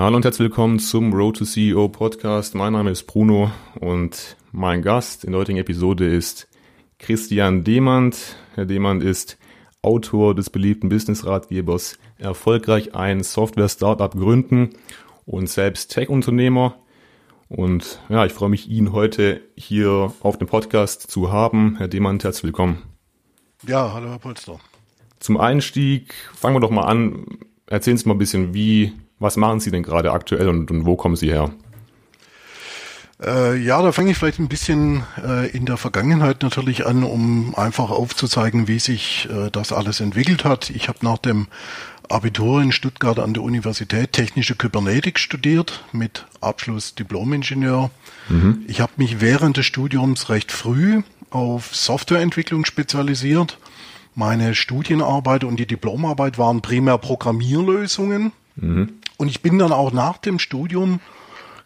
Hallo und herzlich willkommen zum Road to CEO Podcast. Mein Name ist Bruno und mein Gast in der heutigen Episode ist Christian Demand. Herr Demand ist Autor des beliebten Business-Ratgebers Erfolgreich ein Software-Startup gründen und selbst Tech-Unternehmer. Und ja, ich freue mich, ihn heute hier auf dem Podcast zu haben. Herr Demand, herzlich willkommen. Ja, hallo Herr Polster. Zum Einstieg fangen wir doch mal an. Erzählen Sie mal ein bisschen, wie was machen Sie denn gerade aktuell und, und wo kommen Sie her? Äh, ja, da fange ich vielleicht ein bisschen äh, in der Vergangenheit natürlich an, um einfach aufzuzeigen, wie sich äh, das alles entwickelt hat. Ich habe nach dem Abitur in Stuttgart an der Universität Technische Kybernetik studiert mit Abschluss Diplomingenieur. Mhm. Ich habe mich während des Studiums recht früh auf Softwareentwicklung spezialisiert. Meine Studienarbeit und die Diplomarbeit waren primär Programmierlösungen. Mhm. Und ich bin dann auch nach dem Studium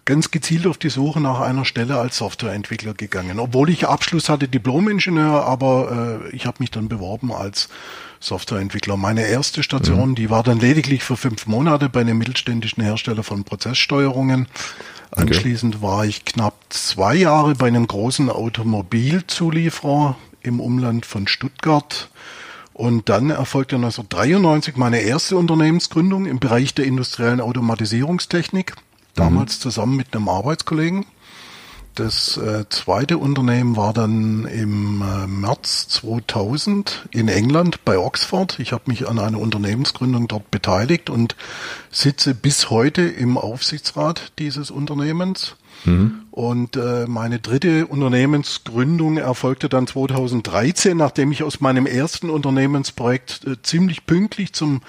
ganz gezielt auf die Suche nach einer Stelle als Softwareentwickler gegangen. Obwohl ich Abschluss hatte, Diplomingenieur, aber äh, ich habe mich dann beworben als Softwareentwickler. Meine erste Station, mhm. die war dann lediglich für fünf Monate bei einem mittelständischen Hersteller von Prozesssteuerungen. Anschließend okay. war ich knapp zwei Jahre bei einem großen Automobilzulieferer im Umland von Stuttgart und dann erfolgte 1993 meine erste Unternehmensgründung im Bereich der industriellen Automatisierungstechnik, damals mhm. zusammen mit einem Arbeitskollegen. Das äh, zweite Unternehmen war dann im äh, März 2000 in England bei Oxford. Ich habe mich an einer Unternehmensgründung dort beteiligt und sitze bis heute im Aufsichtsrat dieses Unternehmens. Und äh, meine dritte Unternehmensgründung erfolgte dann 2013, nachdem ich aus meinem ersten Unternehmensprojekt äh, ziemlich pünktlich zum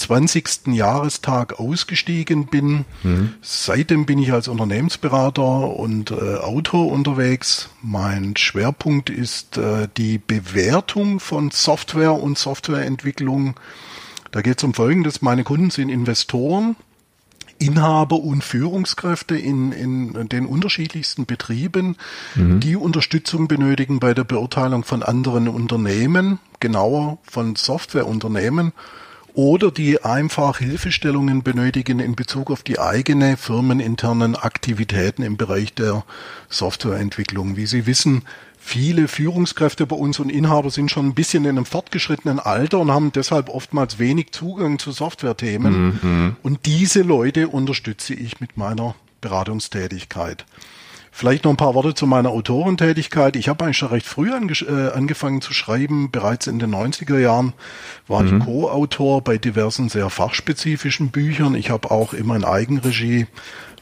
20. Jahrestag ausgestiegen bin. Mhm. Seitdem bin ich als Unternehmensberater und äh, Autor unterwegs. Mein Schwerpunkt ist äh, die Bewertung von Software und Softwareentwicklung. Da geht es um Folgendes. Meine Kunden sind Investoren, Inhaber und Führungskräfte in, in den unterschiedlichsten Betrieben, mhm. die Unterstützung benötigen bei der Beurteilung von anderen Unternehmen, genauer von Softwareunternehmen, oder die einfach Hilfestellungen benötigen in Bezug auf die eigene firmeninternen Aktivitäten im Bereich der Softwareentwicklung. Wie Sie wissen, viele Führungskräfte bei uns und Inhaber sind schon ein bisschen in einem fortgeschrittenen Alter und haben deshalb oftmals wenig Zugang zu Softwarethemen. Mhm. Und diese Leute unterstütze ich mit meiner Beratungstätigkeit. Vielleicht noch ein paar Worte zu meiner Autorentätigkeit. Ich habe eigentlich schon recht früh ange äh, angefangen zu schreiben. Bereits in den 90er Jahren war mhm. ich Co-Autor bei diversen sehr fachspezifischen Büchern. Ich habe auch immer in Eigenregie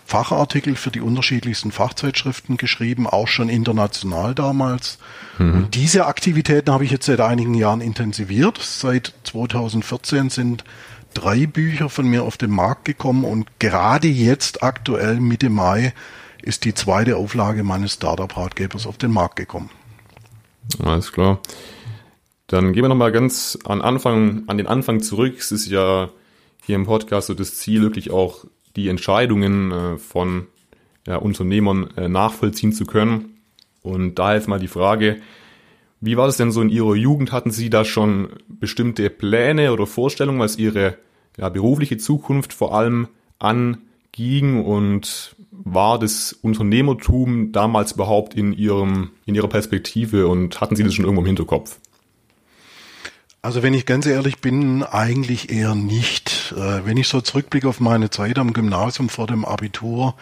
Fachartikel für die unterschiedlichsten Fachzeitschriften geschrieben, auch schon international damals. Mhm. Und diese Aktivitäten habe ich jetzt seit einigen Jahren intensiviert. Seit 2014 sind drei Bücher von mir auf den Markt gekommen und gerade jetzt aktuell Mitte Mai ist die zweite Auflage meines Startup-Ratgebers auf den Markt gekommen. Alles klar. Dann gehen wir nochmal ganz an Anfang, an den Anfang zurück. Es ist ja hier im Podcast so das Ziel, wirklich auch die Entscheidungen äh, von ja, Unternehmern äh, nachvollziehen zu können. Und da jetzt mal die Frage, wie war das denn so in Ihrer Jugend? Hatten Sie da schon bestimmte Pläne oder Vorstellungen, was Ihre ja, berufliche Zukunft vor allem anging? Und war das Unternehmertum damals überhaupt in, Ihrem, in Ihrer Perspektive und hatten Sie das schon irgendwo im Hinterkopf? Also wenn ich ganz ehrlich bin, eigentlich eher nicht. Äh, wenn ich so zurückblicke auf meine Zeit am Gymnasium vor dem Abitur,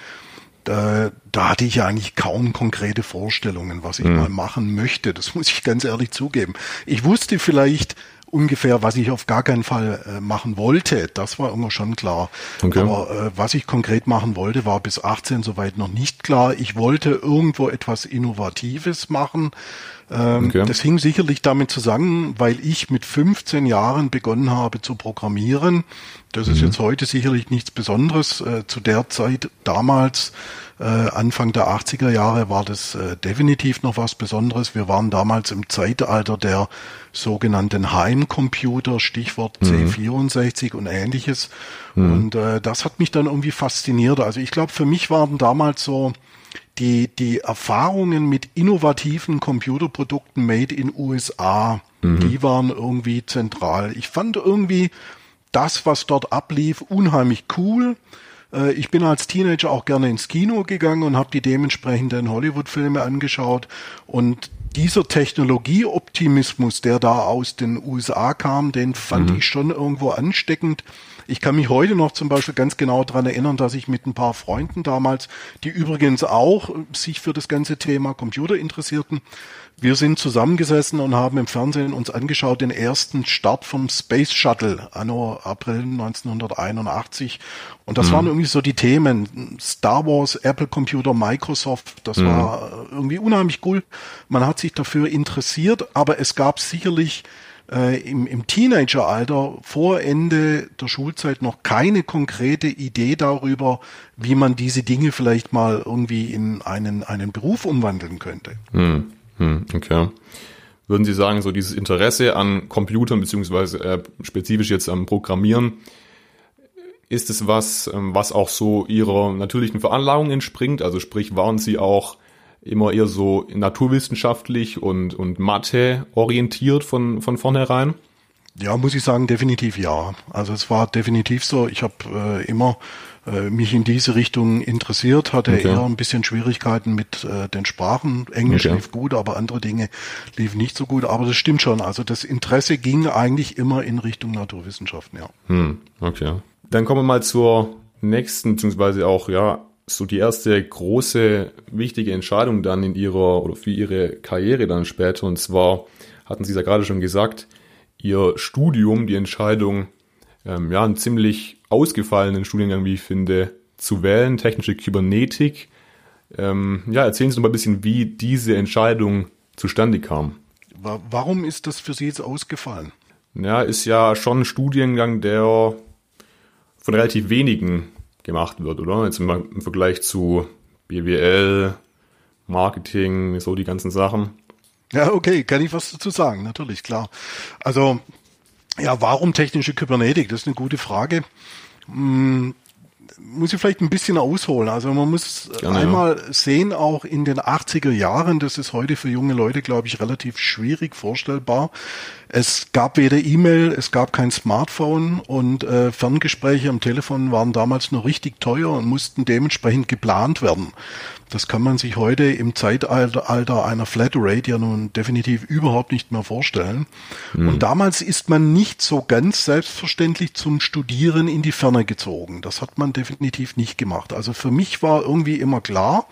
da, da hatte ich ja eigentlich kaum konkrete Vorstellungen, was ich mhm. mal machen möchte. Das muss ich ganz ehrlich zugeben. Ich wusste vielleicht ungefähr, was ich auf gar keinen Fall äh, machen wollte. Das war immer schon klar. Okay. Aber äh, was ich konkret machen wollte, war bis 18 soweit noch nicht klar. Ich wollte irgendwo etwas Innovatives machen. Ähm, okay. Das hing sicherlich damit zusammen, weil ich mit 15 Jahren begonnen habe zu programmieren. Das mhm. ist jetzt heute sicherlich nichts Besonderes. Äh, zu der Zeit damals, äh, Anfang der 80er Jahre, war das äh, definitiv noch was Besonderes. Wir waren damals im Zeitalter der sogenannten Heimcomputer, Stichwort mhm. C64 und ähnliches. Mhm. Und das hat mich dann irgendwie fasziniert. Also ich glaube, für mich waren damals so die, die Erfahrungen mit innovativen Computerprodukten made in USA, mhm. die waren irgendwie zentral. Ich fand irgendwie das, was dort ablief, unheimlich cool. Äh, ich bin als Teenager auch gerne ins Kino gegangen und habe die dementsprechenden Hollywood-Filme angeschaut. Und dieser Technologieoptimismus, der da aus den USA kam, den fand mhm. ich schon irgendwo ansteckend. Ich kann mich heute noch zum Beispiel ganz genau daran erinnern, dass ich mit ein paar Freunden damals, die übrigens auch sich für das ganze Thema Computer interessierten, wir sind zusammengesessen und haben im Fernsehen uns angeschaut den ersten Start vom Space Shuttle anno April 1981 und das mhm. waren irgendwie so die Themen Star Wars, Apple Computer, Microsoft, das mhm. war irgendwie unheimlich cool. Man hat sich dafür interessiert, aber es gab sicherlich äh, im, im Teenageralter vor Ende der Schulzeit noch keine konkrete Idee darüber, wie man diese Dinge vielleicht mal irgendwie in einen, einen Beruf umwandeln könnte. Mhm. Hm, okay. Würden Sie sagen, so dieses Interesse an Computern beziehungsweise äh, spezifisch jetzt am Programmieren, ist es was, ähm, was auch so Ihrer natürlichen Veranlagung entspringt? Also sprich, waren Sie auch immer eher so naturwissenschaftlich und, und Mathe orientiert von, von vornherein? Ja, muss ich sagen, definitiv ja. Also es war definitiv so. Ich habe äh, immer äh, mich in diese Richtung interessiert, hatte okay. eher ein bisschen Schwierigkeiten mit äh, den Sprachen. Englisch okay. lief gut, aber andere Dinge liefen nicht so gut. Aber das stimmt schon. Also das Interesse ging eigentlich immer in Richtung Naturwissenschaften, ja. Hm, okay. Dann kommen wir mal zur nächsten, beziehungsweise auch, ja, so die erste große, wichtige Entscheidung dann in ihrer oder für ihre Karriere dann später. Und zwar hatten Sie es ja gerade schon gesagt, Ihr Studium, die Entscheidung, ähm, ja, einen ziemlich ausgefallenen Studiengang, wie ich finde, zu wählen, technische Kybernetik. Ähm, ja, erzählen Sie doch mal ein bisschen, wie diese Entscheidung zustande kam. Warum ist das für Sie jetzt ausgefallen? Ja, ist ja schon ein Studiengang, der von relativ wenigen gemacht wird, oder? Jetzt im, Vergleich zu BWL, Marketing, so die ganzen Sachen. Ja, okay, kann ich was dazu sagen, natürlich, klar. Also ja, warum technische Kybernetik? Das ist eine gute Frage. Muss ich vielleicht ein bisschen ausholen. Also man muss Gerne, einmal ja. sehen, auch in den 80er Jahren, das ist heute für junge Leute, glaube ich, relativ schwierig vorstellbar. Es gab weder E-Mail, es gab kein Smartphone und äh, Ferngespräche am Telefon waren damals noch richtig teuer und mussten dementsprechend geplant werden. Das kann man sich heute im Zeitalter einer Flatrate ja nun definitiv überhaupt nicht mehr vorstellen. Mhm. Und damals ist man nicht so ganz selbstverständlich zum Studieren in die Ferne gezogen. Das hat man definitiv nicht gemacht. Also für mich war irgendwie immer klar,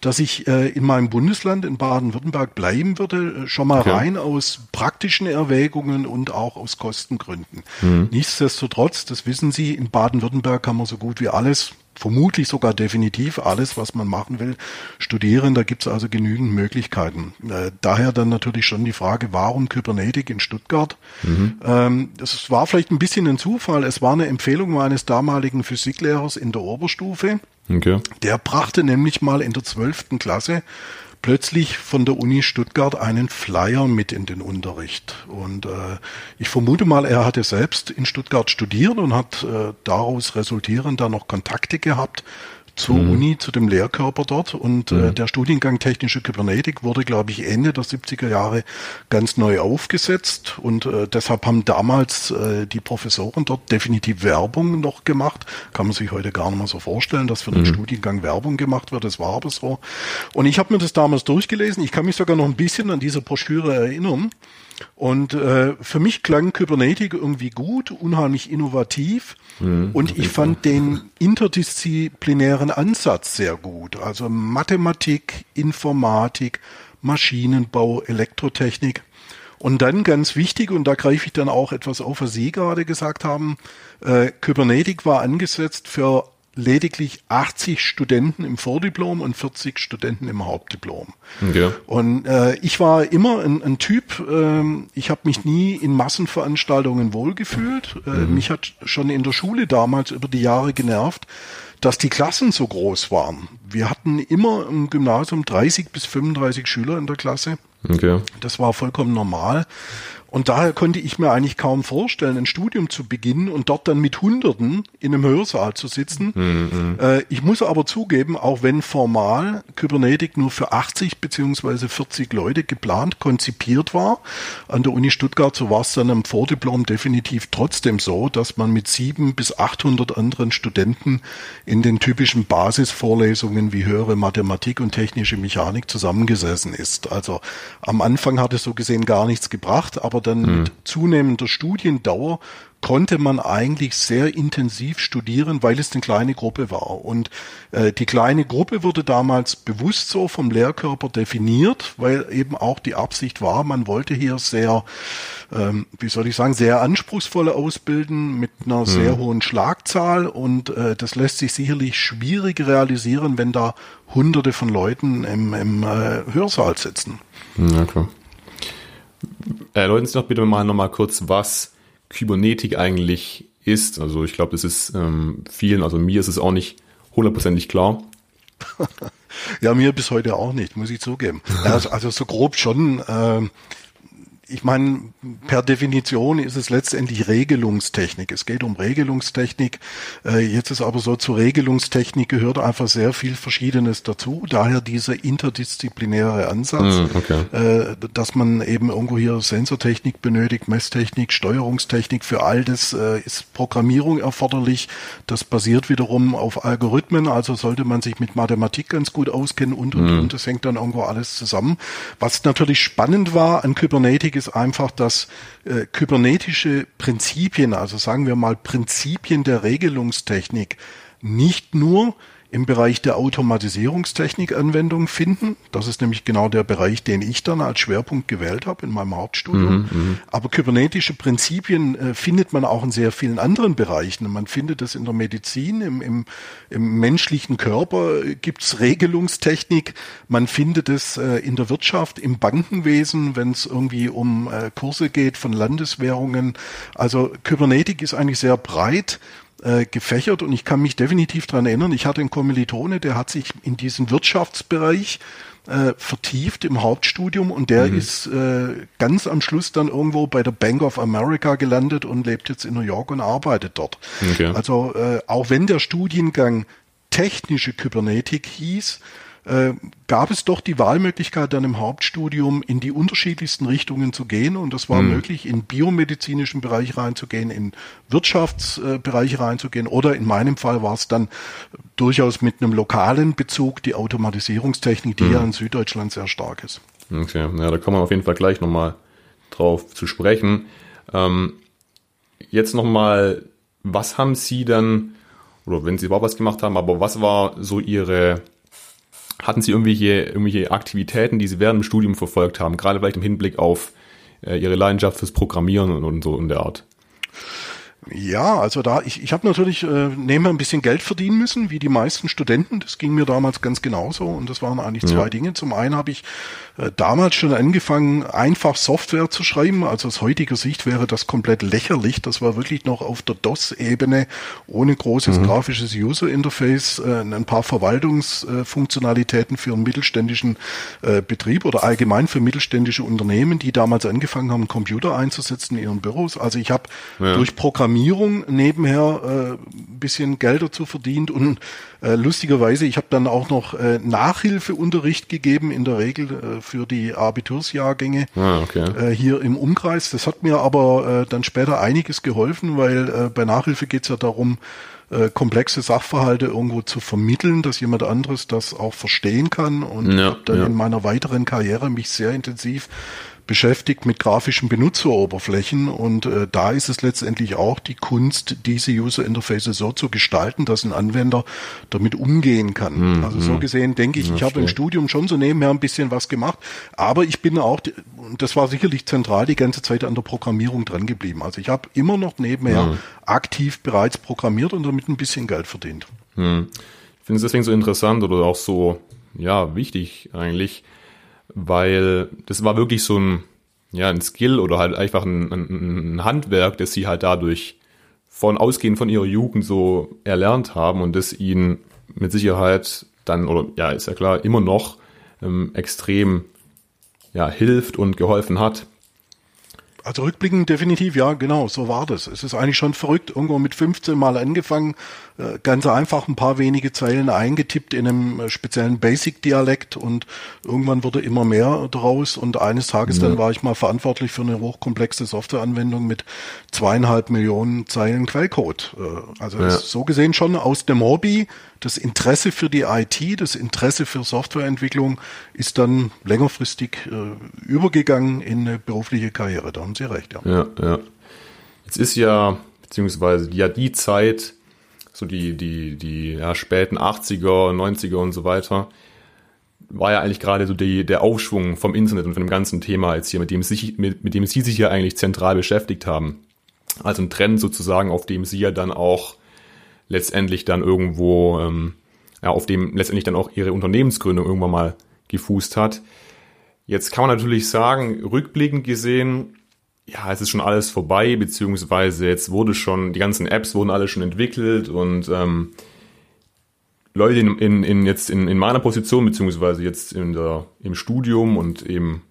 dass ich äh, in meinem Bundesland in Baden-Württemberg bleiben würde, äh, schon mal okay. rein aus praktischen Erwägungen und auch aus Kostengründen. Mhm. Nichtsdestotrotz, das wissen Sie, in Baden-Württemberg kann man so gut wie alles vermutlich sogar definitiv alles, was man machen will, studieren. Da gibt es also genügend Möglichkeiten. Äh, daher dann natürlich schon die Frage, warum Kybernetik in Stuttgart? Mhm. Ähm, das war vielleicht ein bisschen ein Zufall. Es war eine Empfehlung meines damaligen Physiklehrers in der Oberstufe. Okay. Der brachte nämlich mal in der zwölften Klasse plötzlich von der Uni Stuttgart einen Flyer mit in den Unterricht. Und äh, ich vermute mal, er hatte selbst in Stuttgart studiert und hat äh, daraus resultierend da noch Kontakte gehabt zur mhm. Uni, zu dem Lehrkörper dort. Und äh, mhm. äh, der Studiengang Technische Kybernetik wurde, glaube ich, Ende der 70er Jahre ganz neu aufgesetzt. Und äh, deshalb haben damals äh, die Professoren dort definitiv Werbung noch gemacht. Kann man sich heute gar nicht mehr so vorstellen, dass für den mhm. Studiengang Werbung gemacht wird. Das war aber so. Und ich habe mir das damals durchgelesen. Ich kann mich sogar noch ein bisschen an diese Broschüre erinnern. Und äh, für mich klang Kybernetik irgendwie gut, unheimlich innovativ. Mhm, und ich fand den interdisziplinären Ansatz sehr gut. Also Mathematik, Informatik, Maschinenbau, Elektrotechnik. Und dann ganz wichtig, und da greife ich dann auch etwas auf, was Sie gerade gesagt haben, äh, Kybernetik war angesetzt für lediglich 80 Studenten im Vordiplom und 40 Studenten im Hauptdiplom. Okay. Und äh, ich war immer ein, ein Typ, äh, ich habe mich nie in Massenveranstaltungen wohlgefühlt. Äh, mhm. Mich hat schon in der Schule damals über die Jahre genervt, dass die Klassen so groß waren. Wir hatten immer im Gymnasium 30 bis 35 Schüler in der Klasse. Okay. Das war vollkommen normal. Und daher konnte ich mir eigentlich kaum vorstellen, ein Studium zu beginnen und dort dann mit Hunderten in einem Hörsaal zu sitzen. Mhm. Äh, ich muss aber zugeben, auch wenn formal Kybernetik nur für 80 beziehungsweise 40 Leute geplant, konzipiert war, an der Uni Stuttgart, so war es dann am Vordiplom definitiv trotzdem so, dass man mit sieben bis 800 anderen Studenten in den typischen Basisvorlesungen wie höhere Mathematik und technische Mechanik zusammengesessen ist. Also am Anfang hat es so gesehen gar nichts gebracht, aber dann mhm. mit zunehmender Studiendauer konnte man eigentlich sehr intensiv studieren, weil es eine kleine Gruppe war. Und äh, die kleine Gruppe wurde damals bewusst so vom Lehrkörper definiert, weil eben auch die Absicht war, man wollte hier sehr, ähm, wie soll ich sagen, sehr anspruchsvolle ausbilden mit einer mhm. sehr hohen Schlagzahl. Und äh, das lässt sich sicherlich schwierig realisieren, wenn da hunderte von Leuten im, im äh, Hörsaal sitzen. Ja, klar. Erläutern Sie doch bitte mal nochmal kurz, was Kybernetik eigentlich ist. Also ich glaube, das ist ähm, vielen, also mir ist es auch nicht hundertprozentig klar. ja, mir bis heute auch nicht, muss ich zugeben. Also, also so grob schon. Äh, ich meine, per Definition ist es letztendlich Regelungstechnik. Es geht um Regelungstechnik. Äh, jetzt ist aber so, zur Regelungstechnik gehört einfach sehr viel Verschiedenes dazu. Daher dieser interdisziplinäre Ansatz, mm, okay. Äh, dass man eben irgendwo hier Sensortechnik benötigt, Messtechnik, Steuerungstechnik. Für all das äh, ist Programmierung erforderlich. Das basiert wiederum auf Algorithmen. Also sollte man sich mit Mathematik ganz gut auskennen und, und, mm. und. Das hängt dann irgendwo alles zusammen. Was natürlich spannend war an Kybernetik, ist einfach, dass äh, kybernetische Prinzipien, also sagen wir mal Prinzipien der Regelungstechnik, nicht nur im Bereich der Automatisierungstechnik Anwendung finden. Das ist nämlich genau der Bereich, den ich dann als Schwerpunkt gewählt habe in meinem Hauptstudium. Mhm, mhm, Aber kybernetische Prinzipien äh, findet man auch in sehr vielen anderen Bereichen. Man findet es in der Medizin, im, im, im menschlichen Körper gibt's Regelungstechnik. Man findet es äh, in der Wirtschaft, im Bankenwesen, wenn es irgendwie um äh, Kurse geht von Landeswährungen. Also Kybernetik ist eigentlich sehr breit äh, gefächert und ich kann mich definitiv dran erinnern, ich hatte einen Kommilitone, der hat sich in diesen Wirtschaftsbereich äh, vertieft im Hauptstudium und der mhm. ist äh, ganz am Schluss dann irgendwo bei der Bank of America gelandet und lebt jetzt in New York und arbeitet dort. Okay. Also äh, auch wenn der Studiengang technische Kybernetik hieß, äh, gab es doch die Wahlmöglichkeit dann im Hauptstudium in die unterschiedlichsten Richtungen zu gehen und das war mhm. möglich, in biomedizinischen Bereich reinzugehen, in Wirtschaftsbereiche reinzugehen oder in meinem Fall war es dann durchaus mit einem lokalen Bezug die Automatisierungstechnik, die mhm. ja in Süddeutschland sehr stark ist. Okay, ja, da kommen wir auf jeden Fall gleich nochmal drauf zu sprechen. Ähm, jetzt nochmal, was haben Sie dann, oder wenn Sie überhaupt was gemacht haben, aber was war so Ihre hatten Sie irgendwelche, irgendwelche Aktivitäten, die Sie während dem Studium verfolgt haben, gerade vielleicht im Hinblick auf äh, Ihre Leidenschaft fürs Programmieren und, und so in der Art? Ja, also da, ich, ich habe natürlich äh, nebenher ein bisschen Geld verdienen müssen, wie die meisten Studenten. Das ging mir damals ganz genauso und das waren eigentlich zwei ja. Dinge. Zum einen habe ich äh, damals schon angefangen, einfach Software zu schreiben. Also aus heutiger Sicht wäre das komplett lächerlich. Das war wirklich noch auf der DOS-Ebene, ohne großes mhm. grafisches User-Interface, äh, ein paar Verwaltungsfunktionalitäten für einen mittelständischen äh, Betrieb oder allgemein für mittelständische Unternehmen, die damals angefangen haben, Computer einzusetzen in ihren Büros. Also ich habe ja. durch Programmierung Programmierung nebenher äh, bisschen Geld dazu verdient und äh, lustigerweise, ich habe dann auch noch äh, Nachhilfeunterricht gegeben, in der Regel äh, für die Abitursjahrgänge ah, okay. äh, hier im Umkreis. Das hat mir aber äh, dann später einiges geholfen, weil äh, bei Nachhilfe geht es ja darum, äh, komplexe Sachverhalte irgendwo zu vermitteln, dass jemand anderes das auch verstehen kann. Und ja, dann ja. in meiner weiteren Karriere mich sehr intensiv beschäftigt mit grafischen Benutzeroberflächen und äh, da ist es letztendlich auch die Kunst, diese User Interfaces so zu gestalten, dass ein Anwender damit umgehen kann. Mhm. Also so gesehen denke ich, ja, ich habe im Studium schon so nebenher ein bisschen was gemacht, aber ich bin auch, und das war sicherlich zentral, die ganze Zeit an der Programmierung dran geblieben. Also ich habe immer noch nebenher mhm. aktiv bereits programmiert und damit ein bisschen Geld verdient. Mhm. Ich finde es deswegen so interessant oder auch so, ja, wichtig eigentlich, weil das war wirklich so ein, ja, ein Skill oder halt einfach ein, ein, ein Handwerk, das sie halt dadurch von ausgehend von ihrer Jugend so erlernt haben und das ihnen mit Sicherheit dann, oder ja, ist ja klar, immer noch ähm, extrem ja, hilft und geholfen hat. Also rückblickend definitiv, ja, genau, so war das. Es ist eigentlich schon verrückt, irgendwo mit 15 Mal angefangen, äh, ganz einfach ein paar wenige Zeilen eingetippt in einem äh, speziellen Basic-Dialekt und irgendwann wurde immer mehr draus und eines Tages ja. dann war ich mal verantwortlich für eine hochkomplexe Softwareanwendung mit zweieinhalb Millionen Zeilen Quellcode. Äh, also ja. so gesehen schon aus dem Hobby das Interesse für die IT, das Interesse für Softwareentwicklung ist dann längerfristig übergegangen in eine berufliche Karriere. Da haben Sie recht, ja. Ja, ja. Jetzt ist ja, beziehungsweise ja die Zeit, so die, die, die ja, späten 80er, 90er und so weiter, war ja eigentlich gerade so die, der Aufschwung vom Internet und von dem ganzen Thema jetzt hier, mit dem, sich, mit, mit dem Sie sich ja eigentlich zentral beschäftigt haben. Also ein Trend sozusagen, auf dem Sie ja dann auch letztendlich dann irgendwo, ähm, ja, auf dem letztendlich dann auch ihre Unternehmensgründung irgendwann mal gefußt hat. Jetzt kann man natürlich sagen, rückblickend gesehen, ja, es ist schon alles vorbei, beziehungsweise jetzt wurde schon, die ganzen Apps wurden alle schon entwickelt und ähm, Leute in, in, in jetzt in, in meiner Position, beziehungsweise jetzt in der, im Studium und eben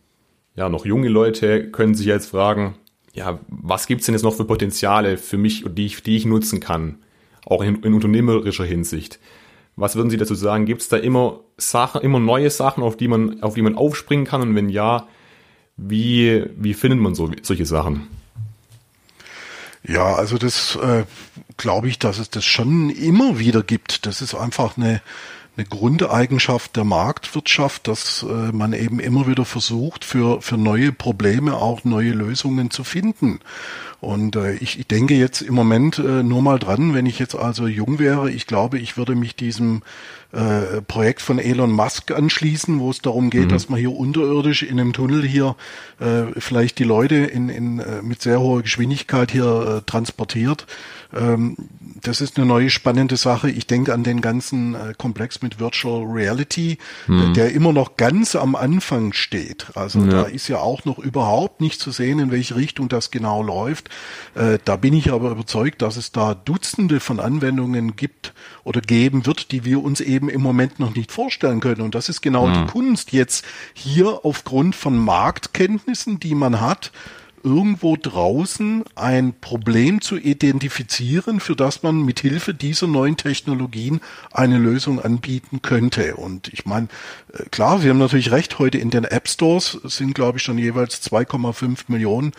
ja noch junge Leute können sich jetzt fragen, ja, was gibt's denn jetzt noch für Potenziale für mich, die ich, die ich nutzen kann? auch in, in unternehmerischer Hinsicht. Was würden Sie dazu sagen? Gibt es da immer Sachen, immer neue Sachen, auf die man, auf die man aufspringen kann? Und wenn ja, wie, wie findet man so, solche Sachen? Ja, also das äh, glaube ich, dass es das schon immer wieder gibt. Das ist einfach eine, eine Grundeigenschaft der Marktwirtschaft, dass äh, man eben immer wieder versucht, für, für neue Probleme auch neue Lösungen zu finden. Und äh, ich, ich denke jetzt im Moment äh, nur mal dran, wenn ich jetzt also jung wäre, ich glaube, ich würde mich diesem äh, Projekt von Elon Musk anschließen, wo es darum geht, mhm. dass man hier unterirdisch in einem Tunnel hier äh, vielleicht die Leute in, in, äh, mit sehr hoher Geschwindigkeit hier äh, transportiert. Ähm, das ist eine neue spannende Sache. Ich denke an den ganzen äh, Komplex mit Virtual Reality, mhm. der immer noch ganz am Anfang steht. Also ja. da ist ja auch noch überhaupt nicht zu sehen, in welche Richtung das genau läuft. Äh, da bin ich aber überzeugt, dass es da Dutzende von Anwendungen gibt oder geben wird, die wir uns eben im Moment noch nicht vorstellen können. Und das ist genau mhm. die Kunst jetzt hier aufgrund von Marktkenntnissen, die man hat, irgendwo draußen ein Problem zu identifizieren, für das man mit Hilfe dieser neuen Technologien eine Lösung anbieten könnte. Und ich meine, äh, klar, Sie haben natürlich recht, heute in den App Stores sind, glaube ich, schon jeweils 2,5 Millionen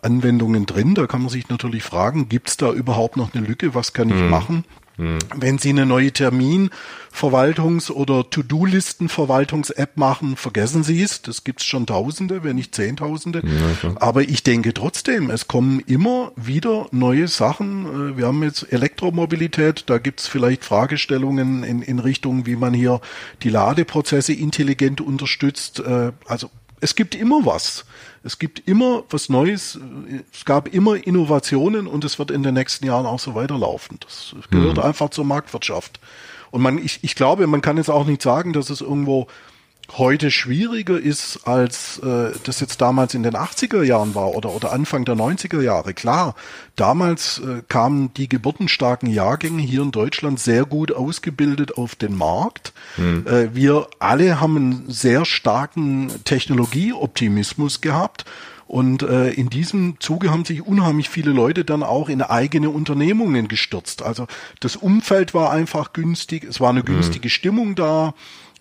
Anwendungen drin. Da kann man sich natürlich fragen, gibt es da überhaupt noch eine Lücke? Was kann ich hm. machen? Hm. Wenn Sie eine neue Terminverwaltungs- oder To-Do-Listen-Verwaltungs-App machen, vergessen Sie es. Das gibt's schon Tausende, wenn nicht Zehntausende. Ja, Aber ich denke trotzdem, es kommen immer wieder neue Sachen. Äh, wir haben jetzt Elektromobilität, da gibt's vielleicht Fragestellungen in, in Richtung, wie man hier die Ladeprozesse intelligent unterstützt. Äh, also es gibt immer was. Es gibt immer was Neues. Es gab immer Innovationen und es wird in den nächsten Jahren auch so weiterlaufen. Das gehört mhm. einfach zur Marktwirtschaft. Und man, ich, ich glaube, man kann jetzt auch nicht sagen, dass es irgendwo heute schwieriger ist, als äh, das jetzt damals in den 80er Jahren war oder, oder Anfang der 90er Jahre. Klar, damals äh, kamen die geburtenstarken Jahrgänge hier in Deutschland sehr gut ausgebildet auf den Markt. Hm. Äh, wir alle haben einen sehr starken Technologieoptimismus gehabt. Und äh, in diesem Zuge haben sich unheimlich viele Leute dann auch in eigene Unternehmungen gestürzt. Also das Umfeld war einfach günstig, es war eine hm. günstige Stimmung da.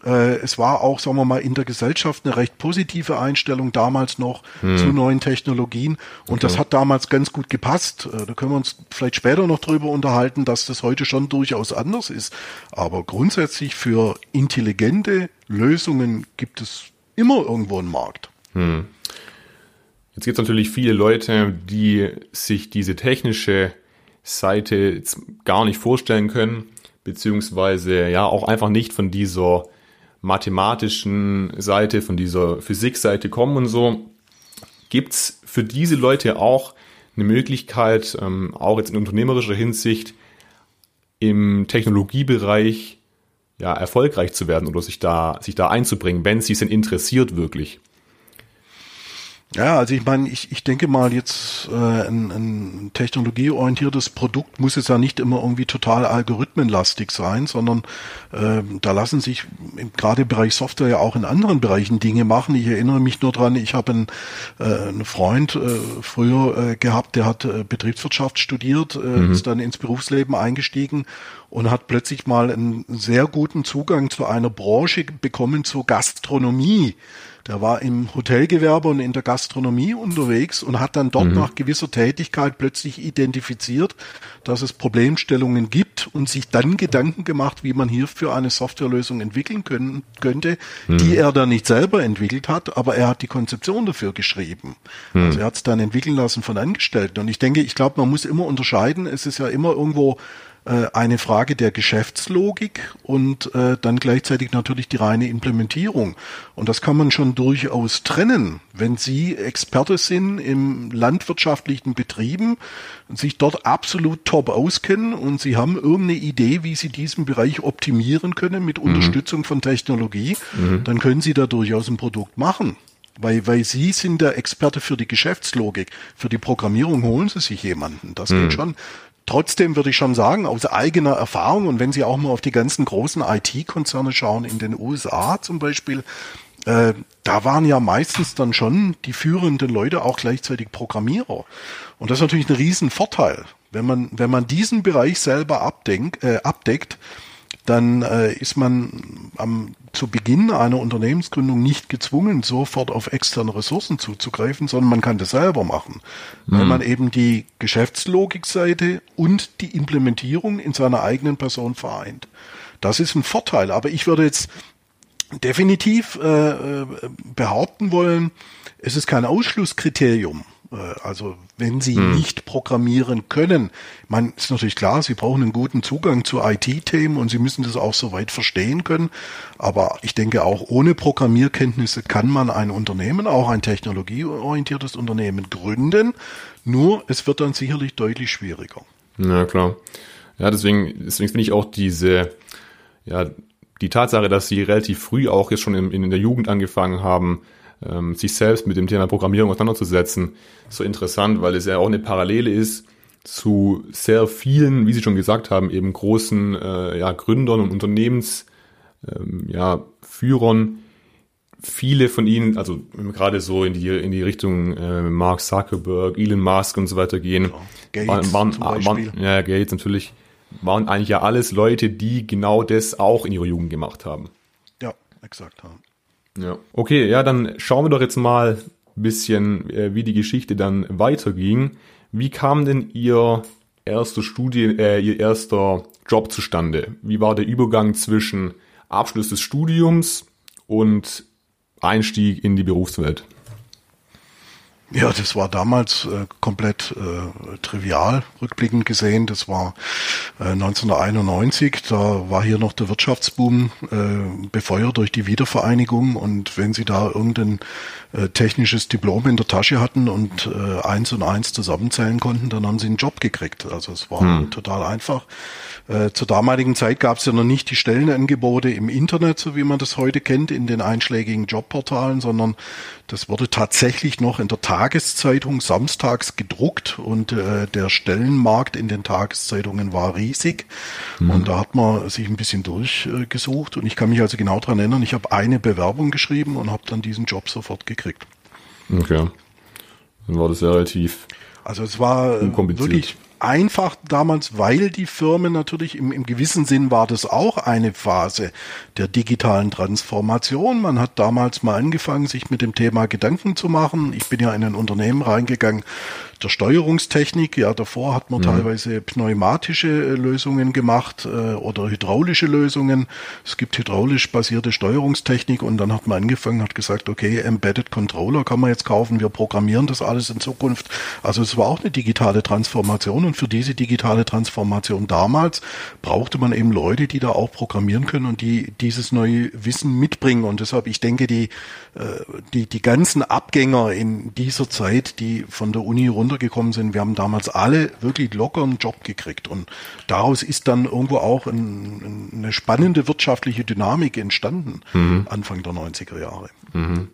Äh, es war auch, sagen wir mal, in der Gesellschaft eine recht positive Einstellung damals noch hm. zu neuen Technologien. Und okay. das hat damals ganz gut gepasst. Äh, da können wir uns vielleicht später noch drüber unterhalten, dass das heute schon durchaus anders ist. Aber grundsätzlich für intelligente Lösungen gibt es immer irgendwo einen Markt. Hm. Jetzt gibt es natürlich viele Leute, die sich diese technische Seite jetzt gar nicht vorstellen können, beziehungsweise ja auch einfach nicht von dieser mathematischen Seite, von dieser Physikseite kommen und so, gibt's für diese Leute auch eine Möglichkeit, ähm, auch jetzt in unternehmerischer Hinsicht im Technologiebereich ja, erfolgreich zu werden oder sich da, sich da einzubringen, wenn sie es denn interessiert wirklich. Ja, also ich meine, ich, ich denke mal jetzt äh, ein, ein technologieorientiertes Produkt muss jetzt ja nicht immer irgendwie total algorithmenlastig sein, sondern äh, da lassen sich gerade im Bereich Software ja auch in anderen Bereichen Dinge machen. Ich erinnere mich nur dran, ich habe einen, äh, einen Freund äh, früher äh, gehabt, der hat äh, Betriebswirtschaft studiert, äh, mhm. ist dann ins Berufsleben eingestiegen und hat plötzlich mal einen sehr guten Zugang zu einer Branche bekommen, zur Gastronomie. Der war im Hotelgewerbe und in der Gastronomie unterwegs und hat dann dort mhm. nach gewisser Tätigkeit plötzlich identifiziert, dass es Problemstellungen gibt und sich dann Gedanken gemacht, wie man hierfür eine Softwarelösung entwickeln können, könnte, mhm. die er dann nicht selber entwickelt hat, aber er hat die Konzeption dafür geschrieben. Mhm. Also er hat es dann entwickeln lassen von Angestellten. Und ich denke, ich glaube, man muss immer unterscheiden. Es ist ja immer irgendwo eine Frage der Geschäftslogik und äh, dann gleichzeitig natürlich die reine Implementierung. Und das kann man schon durchaus trennen. Wenn Sie Experte sind im landwirtschaftlichen Betrieben, sich dort absolut top auskennen und Sie haben irgendeine Idee, wie Sie diesen Bereich optimieren können mit mhm. Unterstützung von Technologie, mhm. dann können Sie da durchaus ein Produkt machen. Weil, weil Sie sind der Experte für die Geschäftslogik. Für die Programmierung holen Sie sich jemanden. Das mhm. geht schon. Trotzdem würde ich schon sagen, aus eigener Erfahrung und wenn Sie auch mal auf die ganzen großen IT-Konzerne schauen, in den USA zum Beispiel, äh, da waren ja meistens dann schon die führenden Leute auch gleichzeitig Programmierer. Und das ist natürlich ein Riesenvorteil. Wenn man, wenn man diesen Bereich selber abdenkt, äh, abdeckt, dann äh, ist man am, zu Beginn einer Unternehmensgründung nicht gezwungen, sofort auf externe Ressourcen zuzugreifen, sondern man kann das selber machen, mhm. weil man eben die Geschäftslogikseite und die Implementierung in seiner eigenen Person vereint. Das ist ein Vorteil, aber ich würde jetzt definitiv äh, äh behaupten wollen, es ist kein Ausschlusskriterium. Äh, also wenn Sie hm. nicht programmieren können, man ist natürlich klar, Sie brauchen einen guten Zugang zu IT-Themen und Sie müssen das auch soweit verstehen können. Aber ich denke auch ohne Programmierkenntnisse kann man ein Unternehmen, auch ein technologieorientiertes Unternehmen gründen. Nur es wird dann sicherlich deutlich schwieriger. Ja klar. Ja, deswegen, deswegen finde ich auch diese, ja, die Tatsache, dass Sie relativ früh auch jetzt schon in, in der Jugend angefangen haben, ähm, sich selbst mit dem Thema Programmierung auseinanderzusetzen, so interessant, weil es ja auch eine Parallele ist zu sehr vielen, wie Sie schon gesagt haben, eben großen äh, ja, Gründern und Unternehmensführern. Ähm, ja, Führern. Viele von ihnen, also gerade so in die in die Richtung äh, Mark Zuckerberg, Elon Musk und so weiter gehen, ja, Gates waren, waren, waren, ja Gates natürlich, waren eigentlich ja alles Leute, die genau das auch in ihrer Jugend gemacht haben. Ja, exakt haben. Ja. Okay, ja, dann schauen wir doch jetzt mal ein bisschen, äh, wie die Geschichte dann weiterging. Wie kam denn Ihr erster Studien, äh, Ihr erster Job zustande? Wie war der Übergang zwischen Abschluss des Studiums und Einstieg in die Berufswelt? Ja, das war damals äh, komplett äh, trivial, rückblickend gesehen. Das war äh, 1991, da war hier noch der Wirtschaftsboom äh, befeuert durch die Wiedervereinigung und wenn Sie da irgendein äh, technisches Diplom in der Tasche hatten und äh, eins und eins zusammenzählen konnten, dann haben Sie einen Job gekriegt. Also es war hm. total einfach. Äh, zur damaligen Zeit gab es ja noch nicht die Stellenangebote im Internet, so wie man das heute kennt, in den einschlägigen Jobportalen, sondern das wurde tatsächlich noch in der Tageszeitung samstags gedruckt und äh, der Stellenmarkt in den Tageszeitungen war riesig. Mhm. Und da hat man sich ein bisschen durchgesucht. Und ich kann mich also genau daran erinnern, ich habe eine Bewerbung geschrieben und habe dann diesen Job sofort gekriegt. Okay. Dann war das ja relativ. Also es war wirklich einfach damals, weil die Firmen natürlich im, im gewissen Sinn war das auch eine Phase der digitalen Transformation. Man hat damals mal angefangen, sich mit dem Thema Gedanken zu machen. Ich bin ja in ein Unternehmen reingegangen, der Steuerungstechnik. Ja, davor hat man mhm. teilweise pneumatische äh, Lösungen gemacht äh, oder hydraulische Lösungen. Es gibt hydraulisch basierte Steuerungstechnik und dann hat man angefangen, hat gesagt, okay, Embedded Controller kann man jetzt kaufen, wir programmieren das alles in Zukunft. Also es war auch eine digitale Transformation und für diese digitale Transformation damals brauchte man eben Leute, die da auch programmieren können und die dieses neue Wissen mitbringen. Und deshalb, ich denke, die, äh, die, die ganzen Abgänger in dieser Zeit, die von der Uni runter runtergekommen sind, wir haben damals alle wirklich locker einen Job gekriegt. Und daraus ist dann irgendwo auch ein, ein, eine spannende wirtschaftliche Dynamik entstanden, mhm. Anfang der 90er Jahre. Mhm.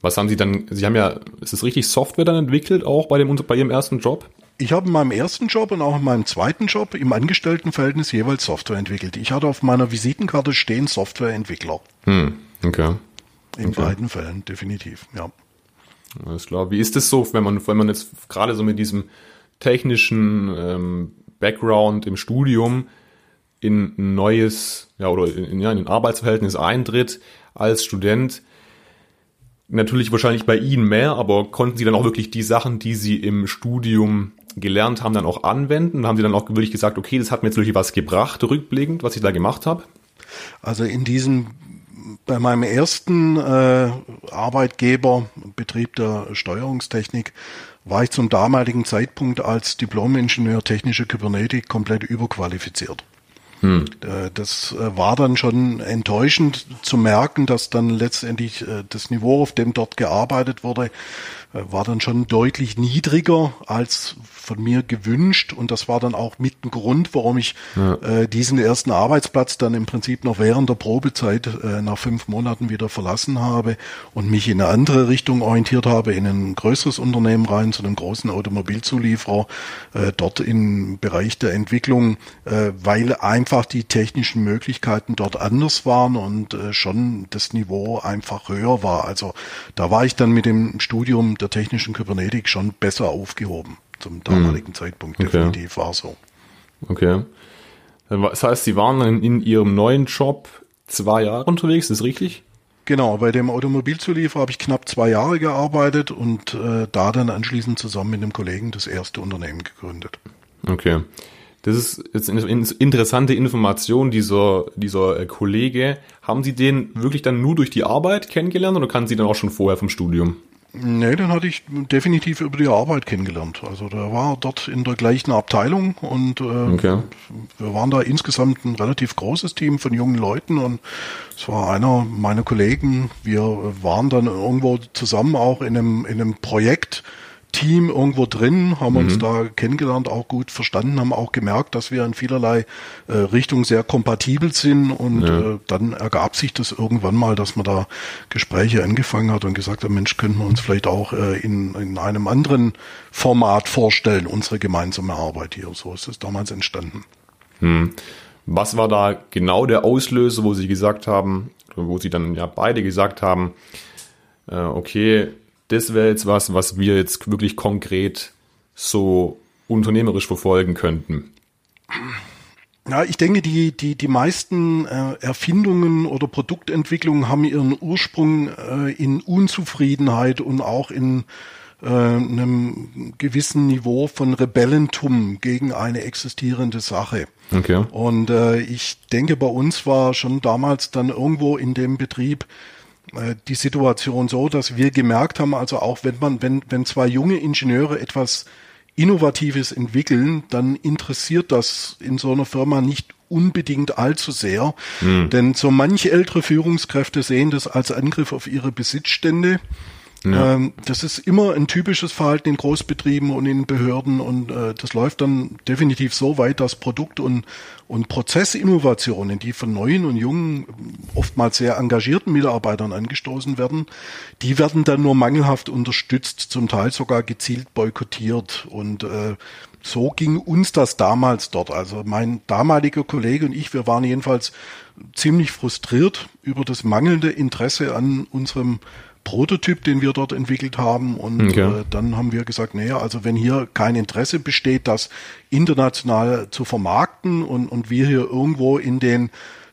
Was haben Sie dann, Sie haben ja, ist es richtig Software dann entwickelt, auch bei, dem, bei Ihrem ersten Job? Ich habe in meinem ersten Job und auch in meinem zweiten Job im Angestelltenverhältnis jeweils Software entwickelt. Ich hatte auf meiner Visitenkarte stehen Softwareentwickler. Hm, okay. In okay. beiden Fällen, definitiv, ja. Alles klar. Wie ist es so, wenn man, wenn man jetzt gerade so mit diesem technischen ähm, Background im Studium in ein neues, ja, oder in, ja, in ein Arbeitsverhältnis eintritt als Student? Natürlich wahrscheinlich bei Ihnen mehr, aber konnten Sie dann auch wirklich die Sachen, die Sie im Studium gelernt haben, dann auch anwenden? Haben Sie dann auch wirklich gesagt, okay, das hat mir jetzt wirklich was gebracht, rückblickend, was ich da gemacht habe? Also in diesem bei meinem ersten äh, Arbeitgeber, Betrieb der Steuerungstechnik, war ich zum damaligen Zeitpunkt als Diplom-Ingenieur technische Kybernetik komplett überqualifiziert. Hm. Äh, das äh, war dann schon enttäuschend zu merken, dass dann letztendlich äh, das Niveau, auf dem dort gearbeitet wurde, war dann schon deutlich niedriger als von mir gewünscht und das war dann auch mit ein Grund, warum ich ja. äh, diesen ersten Arbeitsplatz dann im Prinzip noch während der Probezeit äh, nach fünf Monaten wieder verlassen habe und mich in eine andere Richtung orientiert habe, in ein größeres Unternehmen rein, zu einem großen Automobilzulieferer, äh, dort im Bereich der Entwicklung, äh, weil einfach die technischen Möglichkeiten dort anders waren und äh, schon das Niveau einfach höher war. Also da war ich dann mit dem Studium der technischen Kybernetik schon besser aufgehoben zum damaligen hm. Zeitpunkt. Definitiv okay. war so. Okay. Das heißt, Sie waren in, in Ihrem neuen Job zwei Jahre unterwegs, ist richtig? Genau, bei dem Automobilzulieferer habe ich knapp zwei Jahre gearbeitet und äh, da dann anschließend zusammen mit einem Kollegen das erste Unternehmen gegründet. Okay. Das ist jetzt eine interessante Information, dieser, dieser äh, Kollege. Haben Sie den wirklich dann nur durch die Arbeit kennengelernt oder kannten Sie dann auch schon vorher vom Studium? Nee, den hatte ich definitiv über die Arbeit kennengelernt. Also der war dort in der gleichen Abteilung und äh, okay. wir waren da insgesamt ein relativ großes Team von jungen Leuten und es war einer meiner Kollegen. Wir waren dann irgendwo zusammen auch in einem, in einem Projekt, Team irgendwo drin, haben mhm. uns da kennengelernt, auch gut verstanden, haben auch gemerkt, dass wir in vielerlei äh, Richtungen sehr kompatibel sind und ja. äh, dann ergab sich das irgendwann mal, dass man da Gespräche angefangen hat und gesagt hat, Mensch, könnten wir uns vielleicht auch äh, in, in einem anderen Format vorstellen, unsere gemeinsame Arbeit hier. So ist es damals entstanden. Hm. Was war da genau der Auslöser, wo Sie gesagt haben, wo Sie dann ja beide gesagt haben, äh, okay, das wäre jetzt was, was wir jetzt wirklich konkret so unternehmerisch verfolgen könnten? Ja, ich denke, die, die, die meisten äh, Erfindungen oder Produktentwicklungen haben ihren Ursprung äh, in Unzufriedenheit und auch in äh, einem gewissen Niveau von Rebellentum gegen eine existierende Sache. Okay. Und äh, ich denke, bei uns war schon damals dann irgendwo in dem Betrieb die Situation so, dass wir gemerkt haben, also auch wenn man, wenn, wenn zwei junge Ingenieure etwas Innovatives entwickeln, dann interessiert das in so einer Firma nicht unbedingt allzu sehr. Mhm. Denn so manche ältere Führungskräfte sehen das als Angriff auf ihre Besitzstände ja. Ähm, das ist immer ein typisches Verhalten in Großbetrieben und in Behörden und äh, das läuft dann definitiv so weit, dass Produkt- und, und Prozessinnovationen, die von neuen und jungen, oftmals sehr engagierten Mitarbeitern angestoßen werden, die werden dann nur mangelhaft unterstützt, zum Teil sogar gezielt boykottiert und äh, so ging uns das damals dort. Also mein damaliger Kollege und ich, wir waren jedenfalls ziemlich frustriert über das mangelnde Interesse an unserem Prototyp, den wir dort entwickelt haben. Und okay. äh, dann haben wir gesagt, naja, also wenn hier kein Interesse besteht, das international zu vermarkten und, und wir hier irgendwo in den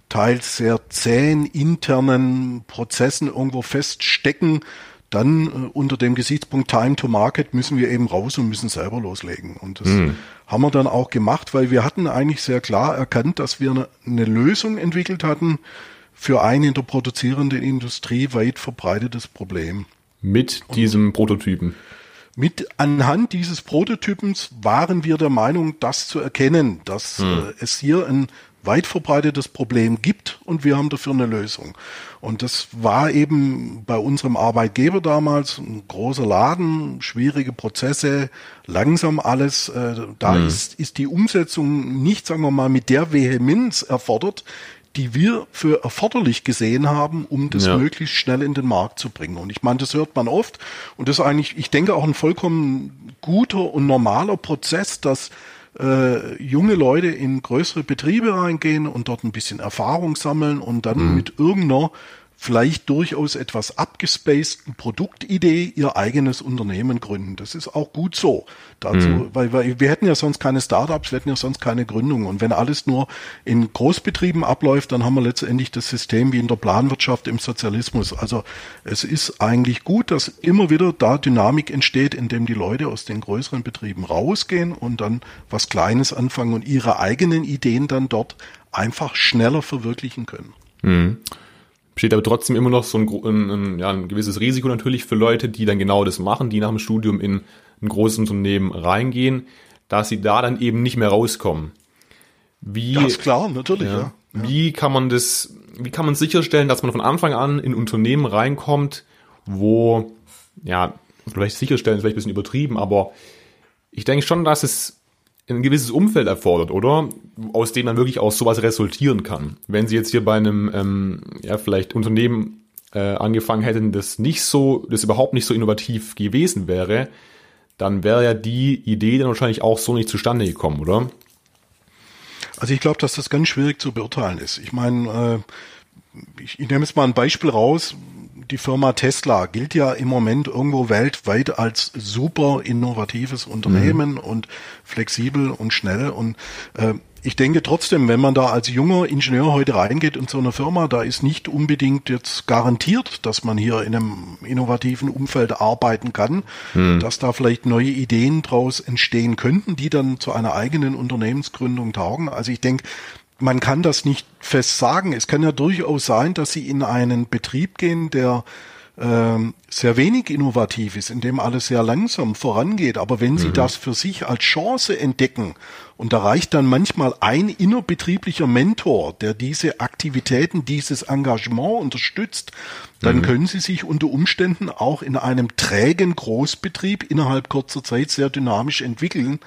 teils sehr zähen internen Prozessen irgendwo feststecken, dann äh, unter dem Gesichtspunkt Time to Market müssen wir eben raus und müssen selber loslegen. Und das mhm. haben wir dann auch gemacht, weil wir hatten eigentlich sehr klar erkannt, dass wir eine, eine Lösung entwickelt hatten, für ein in der produzierenden Industrie weit verbreitetes Problem. Mit diesem Und Prototypen. Mit anhand dieses Prototypens waren wir der Meinung, das zu erkennen, dass hm. äh, es hier ein weit verbreitetes Problem gibt und wir haben dafür eine Lösung. Und das war eben bei unserem Arbeitgeber damals ein großer Laden, schwierige Prozesse, langsam alles. Äh, da mhm. ist, ist die Umsetzung nicht, sagen wir mal, mit der Vehemenz erfordert, die wir für erforderlich gesehen haben, um das ja. möglichst schnell in den Markt zu bringen. Und ich meine, das hört man oft und das ist eigentlich, ich denke, auch ein vollkommen guter und normaler Prozess, dass äh, junge Leute in größere Betriebe reingehen und dort ein bisschen Erfahrung sammeln und dann mhm. mit irgendeiner vielleicht durchaus etwas abgespaceden Produktidee ihr eigenes Unternehmen gründen. Das ist auch gut so. Dazu, mhm. weil, weil wir hätten ja sonst keine Startups, wir hätten ja sonst keine Gründung. Und wenn alles nur in Großbetrieben abläuft, dann haben wir letztendlich das System wie in der Planwirtschaft im Sozialismus. Also es ist eigentlich gut, dass immer wieder da Dynamik entsteht, indem die Leute aus den größeren Betrieben rausgehen und dann was Kleines anfangen und ihre eigenen Ideen dann dort einfach schneller verwirklichen können. Mhm besteht aber trotzdem immer noch so ein, ein, ein, ja, ein gewisses Risiko natürlich für Leute, die dann genau das machen, die nach dem Studium in ein großes Unternehmen reingehen, dass sie da dann eben nicht mehr rauskommen. Wie, ist klar, natürlich, ja, ja. Wie kann man das, wie kann man sicherstellen, dass man von Anfang an in Unternehmen reinkommt, wo, ja, vielleicht sicherstellen ist vielleicht ein bisschen übertrieben, aber ich denke schon, dass es ein gewisses Umfeld erfordert, oder? Aus dem dann wirklich auch sowas resultieren kann. Wenn Sie jetzt hier bei einem, ähm, ja, vielleicht Unternehmen äh, angefangen hätten, das nicht so, das überhaupt nicht so innovativ gewesen wäre, dann wäre ja die Idee dann wahrscheinlich auch so nicht zustande gekommen, oder? Also ich glaube, dass das ganz schwierig zu beurteilen ist. Ich meine, äh, ich, ich nehme jetzt mal ein Beispiel raus die Firma Tesla gilt ja im Moment irgendwo weltweit als super innovatives Unternehmen mhm. und flexibel und schnell und äh, ich denke trotzdem, wenn man da als junger Ingenieur heute reingeht in so eine Firma, da ist nicht unbedingt jetzt garantiert, dass man hier in einem innovativen Umfeld arbeiten kann, hm. dass da vielleicht neue Ideen draus entstehen könnten, die dann zu einer eigenen Unternehmensgründung taugen. Also ich denke, man kann das nicht fest sagen. Es kann ja durchaus sein, dass Sie in einen Betrieb gehen, der ähm, sehr wenig innovativ ist, in dem alles sehr langsam vorangeht. Aber wenn Sie mhm. das für sich als Chance entdecken, und da reicht dann manchmal ein innerbetrieblicher Mentor, der diese Aktivitäten, dieses Engagement unterstützt, dann mhm. können Sie sich unter Umständen auch in einem trägen Großbetrieb innerhalb kurzer Zeit sehr dynamisch entwickeln.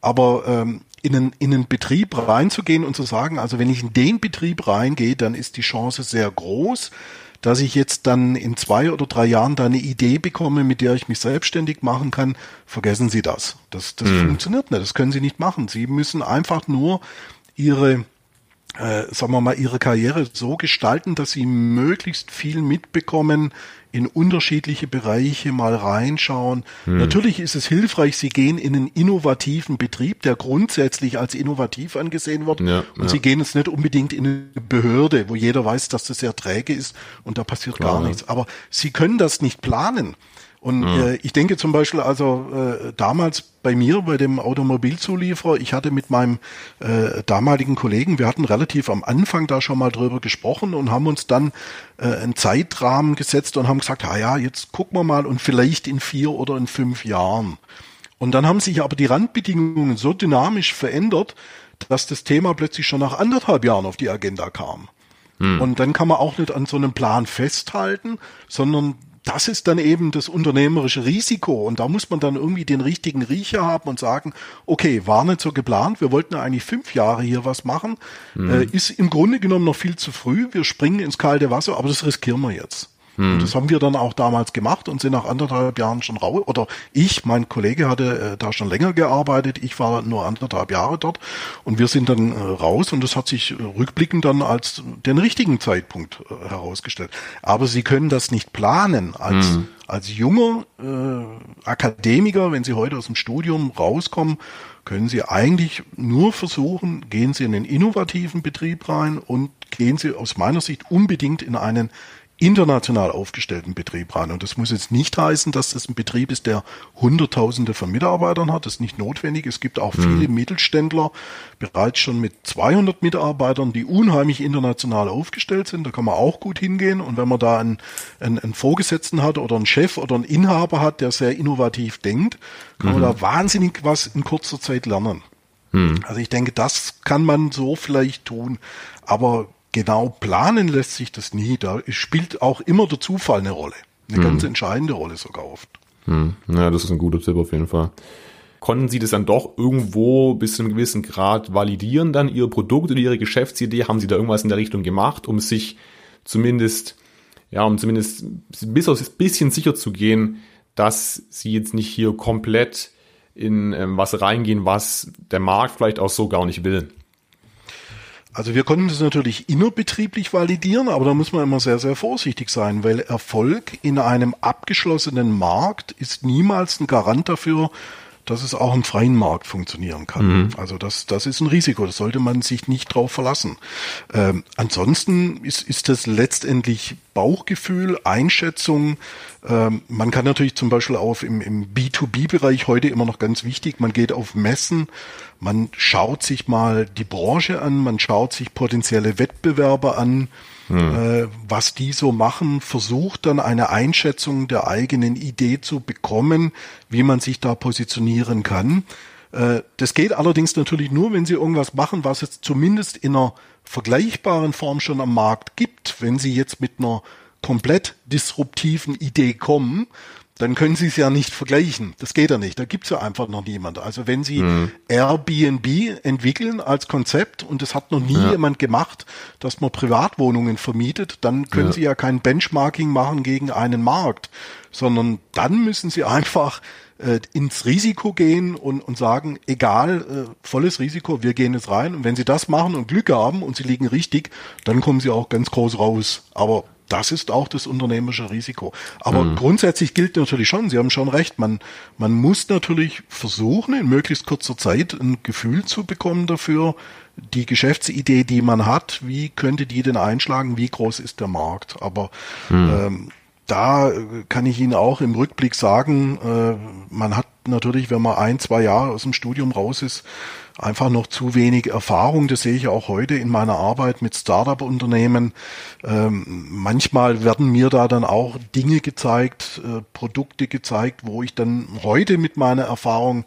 Aber ähm, in einen, in einen Betrieb reinzugehen und zu sagen, also wenn ich in den Betrieb reingehe, dann ist die Chance sehr groß, dass ich jetzt dann in zwei oder drei Jahren da eine Idee bekomme, mit der ich mich selbstständig machen kann, vergessen Sie das. Das, das mhm. funktioniert nicht, das können Sie nicht machen. Sie müssen einfach nur Ihre äh, sagen wir mal, ihre Karriere so gestalten, dass sie möglichst viel mitbekommen, in unterschiedliche Bereiche mal reinschauen. Hm. Natürlich ist es hilfreich, Sie gehen in einen innovativen Betrieb, der grundsätzlich als innovativ angesehen wird. Ja, und ja. Sie gehen jetzt nicht unbedingt in eine Behörde, wo jeder weiß, dass das sehr träge ist und da passiert Klar, gar nichts. Aber Sie können das nicht planen. Und mhm. äh, ich denke zum Beispiel, also äh, damals bei mir, bei dem Automobilzulieferer, ich hatte mit meinem äh, damaligen Kollegen, wir hatten relativ am Anfang da schon mal drüber gesprochen und haben uns dann äh, einen Zeitrahmen gesetzt und haben gesagt, ja, ja, jetzt gucken wir mal und vielleicht in vier oder in fünf Jahren. Und dann haben sich aber die Randbedingungen so dynamisch verändert, dass das Thema plötzlich schon nach anderthalb Jahren auf die Agenda kam. Hm. Und dann kann man auch nicht an so einem Plan festhalten, sondern das ist dann eben das unternehmerische Risiko. Und da muss man dann irgendwie den richtigen Riecher haben und sagen, okay, war nicht so geplant, wir wollten ja eigentlich fünf Jahre hier was machen, mhm. äh, ist im Grunde genommen noch viel zu früh, wir springen ins kalte Wasser, aber das riskieren wir jetzt. Hm. Und das haben wir dann auch damals gemacht und sind nach anderthalb Jahren schon raus. Oder ich, mein Kollege hatte äh, da schon länger gearbeitet, ich war nur anderthalb Jahre dort und wir sind dann äh, raus und das hat sich äh, rückblickend dann als den richtigen Zeitpunkt äh, herausgestellt. Aber Sie können das nicht planen als hm. Als junger äh, Akademiker, wenn Sie heute aus dem Studium rauskommen, können Sie eigentlich nur versuchen, gehen Sie in den innovativen Betrieb rein und gehen Sie aus meiner Sicht unbedingt in einen international aufgestellten Betrieb rein. Und das muss jetzt nicht heißen, dass das ein Betrieb ist, der Hunderttausende von Mitarbeitern hat. Das ist nicht notwendig. Es gibt auch viele mhm. Mittelständler, bereits schon mit 200 Mitarbeitern, die unheimlich international aufgestellt sind. Da kann man auch gut hingehen. Und wenn man da einen, einen, einen Vorgesetzten hat oder einen Chef oder einen Inhaber hat, der sehr innovativ denkt, kann mhm. man da wahnsinnig was in kurzer Zeit lernen. Mhm. Also ich denke, das kann man so vielleicht tun. Aber genau planen lässt sich das nie. Da spielt auch immer der Zufall eine Rolle. Eine hm. ganz entscheidende Rolle sogar oft. Hm. Ja, das ist ein guter Tipp auf jeden Fall. konnten Sie das dann doch irgendwo bis zu einem gewissen Grad validieren, dann Ihr Produkt oder Ihre Geschäftsidee? Haben Sie da irgendwas in der Richtung gemacht, um sich zumindest, ja, um zumindest bis auf ein bisschen sicher zu gehen, dass Sie jetzt nicht hier komplett in ähm, was reingehen, was der Markt vielleicht auch so gar nicht will? Also wir konnten das natürlich innerbetrieblich validieren, aber da muss man immer sehr, sehr vorsichtig sein, weil Erfolg in einem abgeschlossenen Markt ist niemals ein Garant dafür, dass es auch im freien Markt funktionieren kann. Mhm. Also das, das ist ein Risiko, das sollte man sich nicht drauf verlassen. Ähm, ansonsten ist, ist das letztendlich Bauchgefühl, Einschätzung. Ähm, man kann natürlich zum Beispiel auf im, im B2B-Bereich heute immer noch ganz wichtig, man geht auf Messen, man schaut sich mal die Branche an, man schaut sich potenzielle Wettbewerber an, hm. äh, was die so machen, versucht dann eine Einschätzung der eigenen Idee zu bekommen, wie man sich da positionieren kann. Äh, das geht allerdings natürlich nur, wenn sie irgendwas machen, was es zumindest in einer vergleichbaren Form schon am Markt gibt. Wenn sie jetzt mit einer komplett disruptiven Idee kommen, dann können Sie es ja nicht vergleichen. Das geht ja nicht. Da gibt's ja einfach noch niemand. Also wenn Sie mhm. Airbnb entwickeln als Konzept und es hat noch nie ja. jemand gemacht, dass man Privatwohnungen vermietet, dann können ja. Sie ja kein Benchmarking machen gegen einen Markt, sondern dann müssen Sie einfach äh, ins Risiko gehen und, und sagen, egal, äh, volles Risiko, wir gehen jetzt rein. Und wenn Sie das machen und Glück haben und Sie liegen richtig, dann kommen Sie auch ganz groß raus. Aber das ist auch das unternehmerische Risiko. Aber mhm. grundsätzlich gilt natürlich schon, Sie haben schon recht, man, man muss natürlich versuchen, in möglichst kurzer Zeit ein Gefühl zu bekommen dafür, die Geschäftsidee, die man hat, wie könnte die denn einschlagen, wie groß ist der Markt. Aber mhm. ähm, da kann ich Ihnen auch im Rückblick sagen, äh, man hat natürlich, wenn man ein, zwei Jahre aus dem Studium raus ist, einfach noch zu wenig Erfahrung. Das sehe ich auch heute in meiner Arbeit mit Startup-Unternehmen. Ähm, manchmal werden mir da dann auch Dinge gezeigt, äh, Produkte gezeigt, wo ich dann heute mit meiner Erfahrung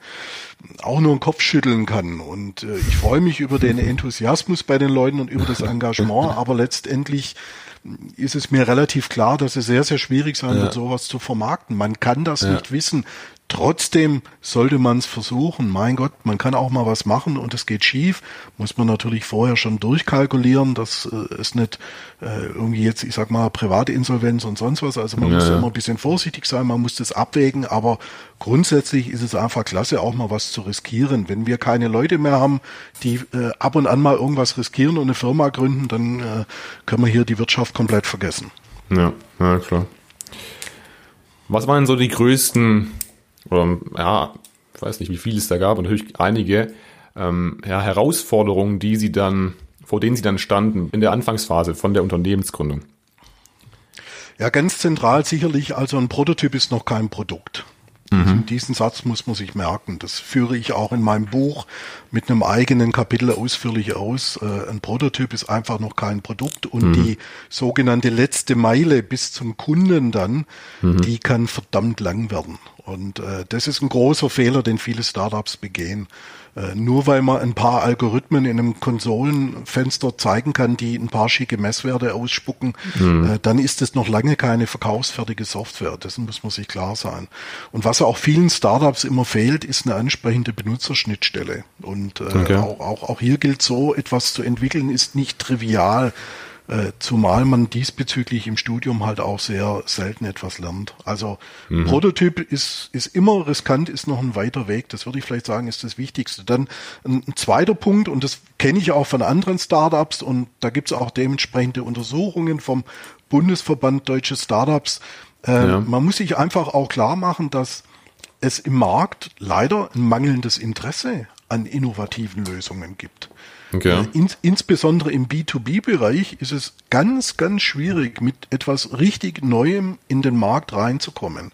auch nur den Kopf schütteln kann. Und äh, ich freue mich über den Enthusiasmus bei den Leuten und über das Engagement, aber letztendlich ist es mir relativ klar, dass es sehr, sehr schwierig sein ja. wird, sowas zu vermarkten. Man kann das ja. nicht wissen. Trotzdem sollte man es versuchen. Mein Gott, man kann auch mal was machen und es geht schief. Muss man natürlich vorher schon durchkalkulieren, dass äh, es nicht äh, irgendwie jetzt, ich sag mal, private Insolvenz und sonst was. Also man ja, muss ja. immer ein bisschen vorsichtig sein, man muss das abwägen, aber grundsätzlich ist es einfach klasse, auch mal was zu riskieren. Wenn wir keine Leute mehr haben, die äh, ab und an mal irgendwas riskieren und eine Firma gründen, dann äh, können wir hier die Wirtschaft komplett vergessen. Ja, ja klar. Was waren so die größten oder ja, ich weiß nicht, wie viel es da gab, und natürlich einige ähm, ja, Herausforderungen, die sie dann, vor denen sie dann standen in der Anfangsphase von der Unternehmensgründung. Ja, ganz zentral sicherlich, also ein Prototyp ist noch kein Produkt. Mhm. Diesen Satz muss man sich merken. Das führe ich auch in meinem Buch mit einem eigenen Kapitel ausführlich aus. Äh, ein Prototyp ist einfach noch kein Produkt und mhm. die sogenannte letzte Meile bis zum Kunden dann, mhm. die kann verdammt lang werden. Und äh, das ist ein großer Fehler, den viele Startups begehen. Äh, nur weil man ein paar Algorithmen in einem Konsolenfenster zeigen kann, die ein paar schicke Messwerte ausspucken, mhm. äh, dann ist es noch lange keine verkaufsfertige Software. Dessen muss man sich klar sein. Und was auch vielen Startups immer fehlt, ist eine ansprechende Benutzerschnittstelle. Und äh, okay. auch, auch, auch hier gilt so, etwas zu entwickeln ist nicht trivial. Äh, zumal man diesbezüglich im Studium halt auch sehr selten etwas lernt. Also mhm. Prototyp ist, ist immer riskant, ist noch ein weiter Weg. Das würde ich vielleicht sagen, ist das Wichtigste. Dann ein, ein zweiter Punkt, und das kenne ich auch von anderen Startups, und da gibt es auch dementsprechende Untersuchungen vom Bundesverband Deutsche Startups. Äh, ja. Man muss sich einfach auch klar machen, dass es im Markt leider ein mangelndes Interesse an innovativen Lösungen gibt. Okay. Äh, ins, insbesondere im B2B-Bereich ist es ganz, ganz schwierig, mit etwas richtig Neuem in den Markt reinzukommen.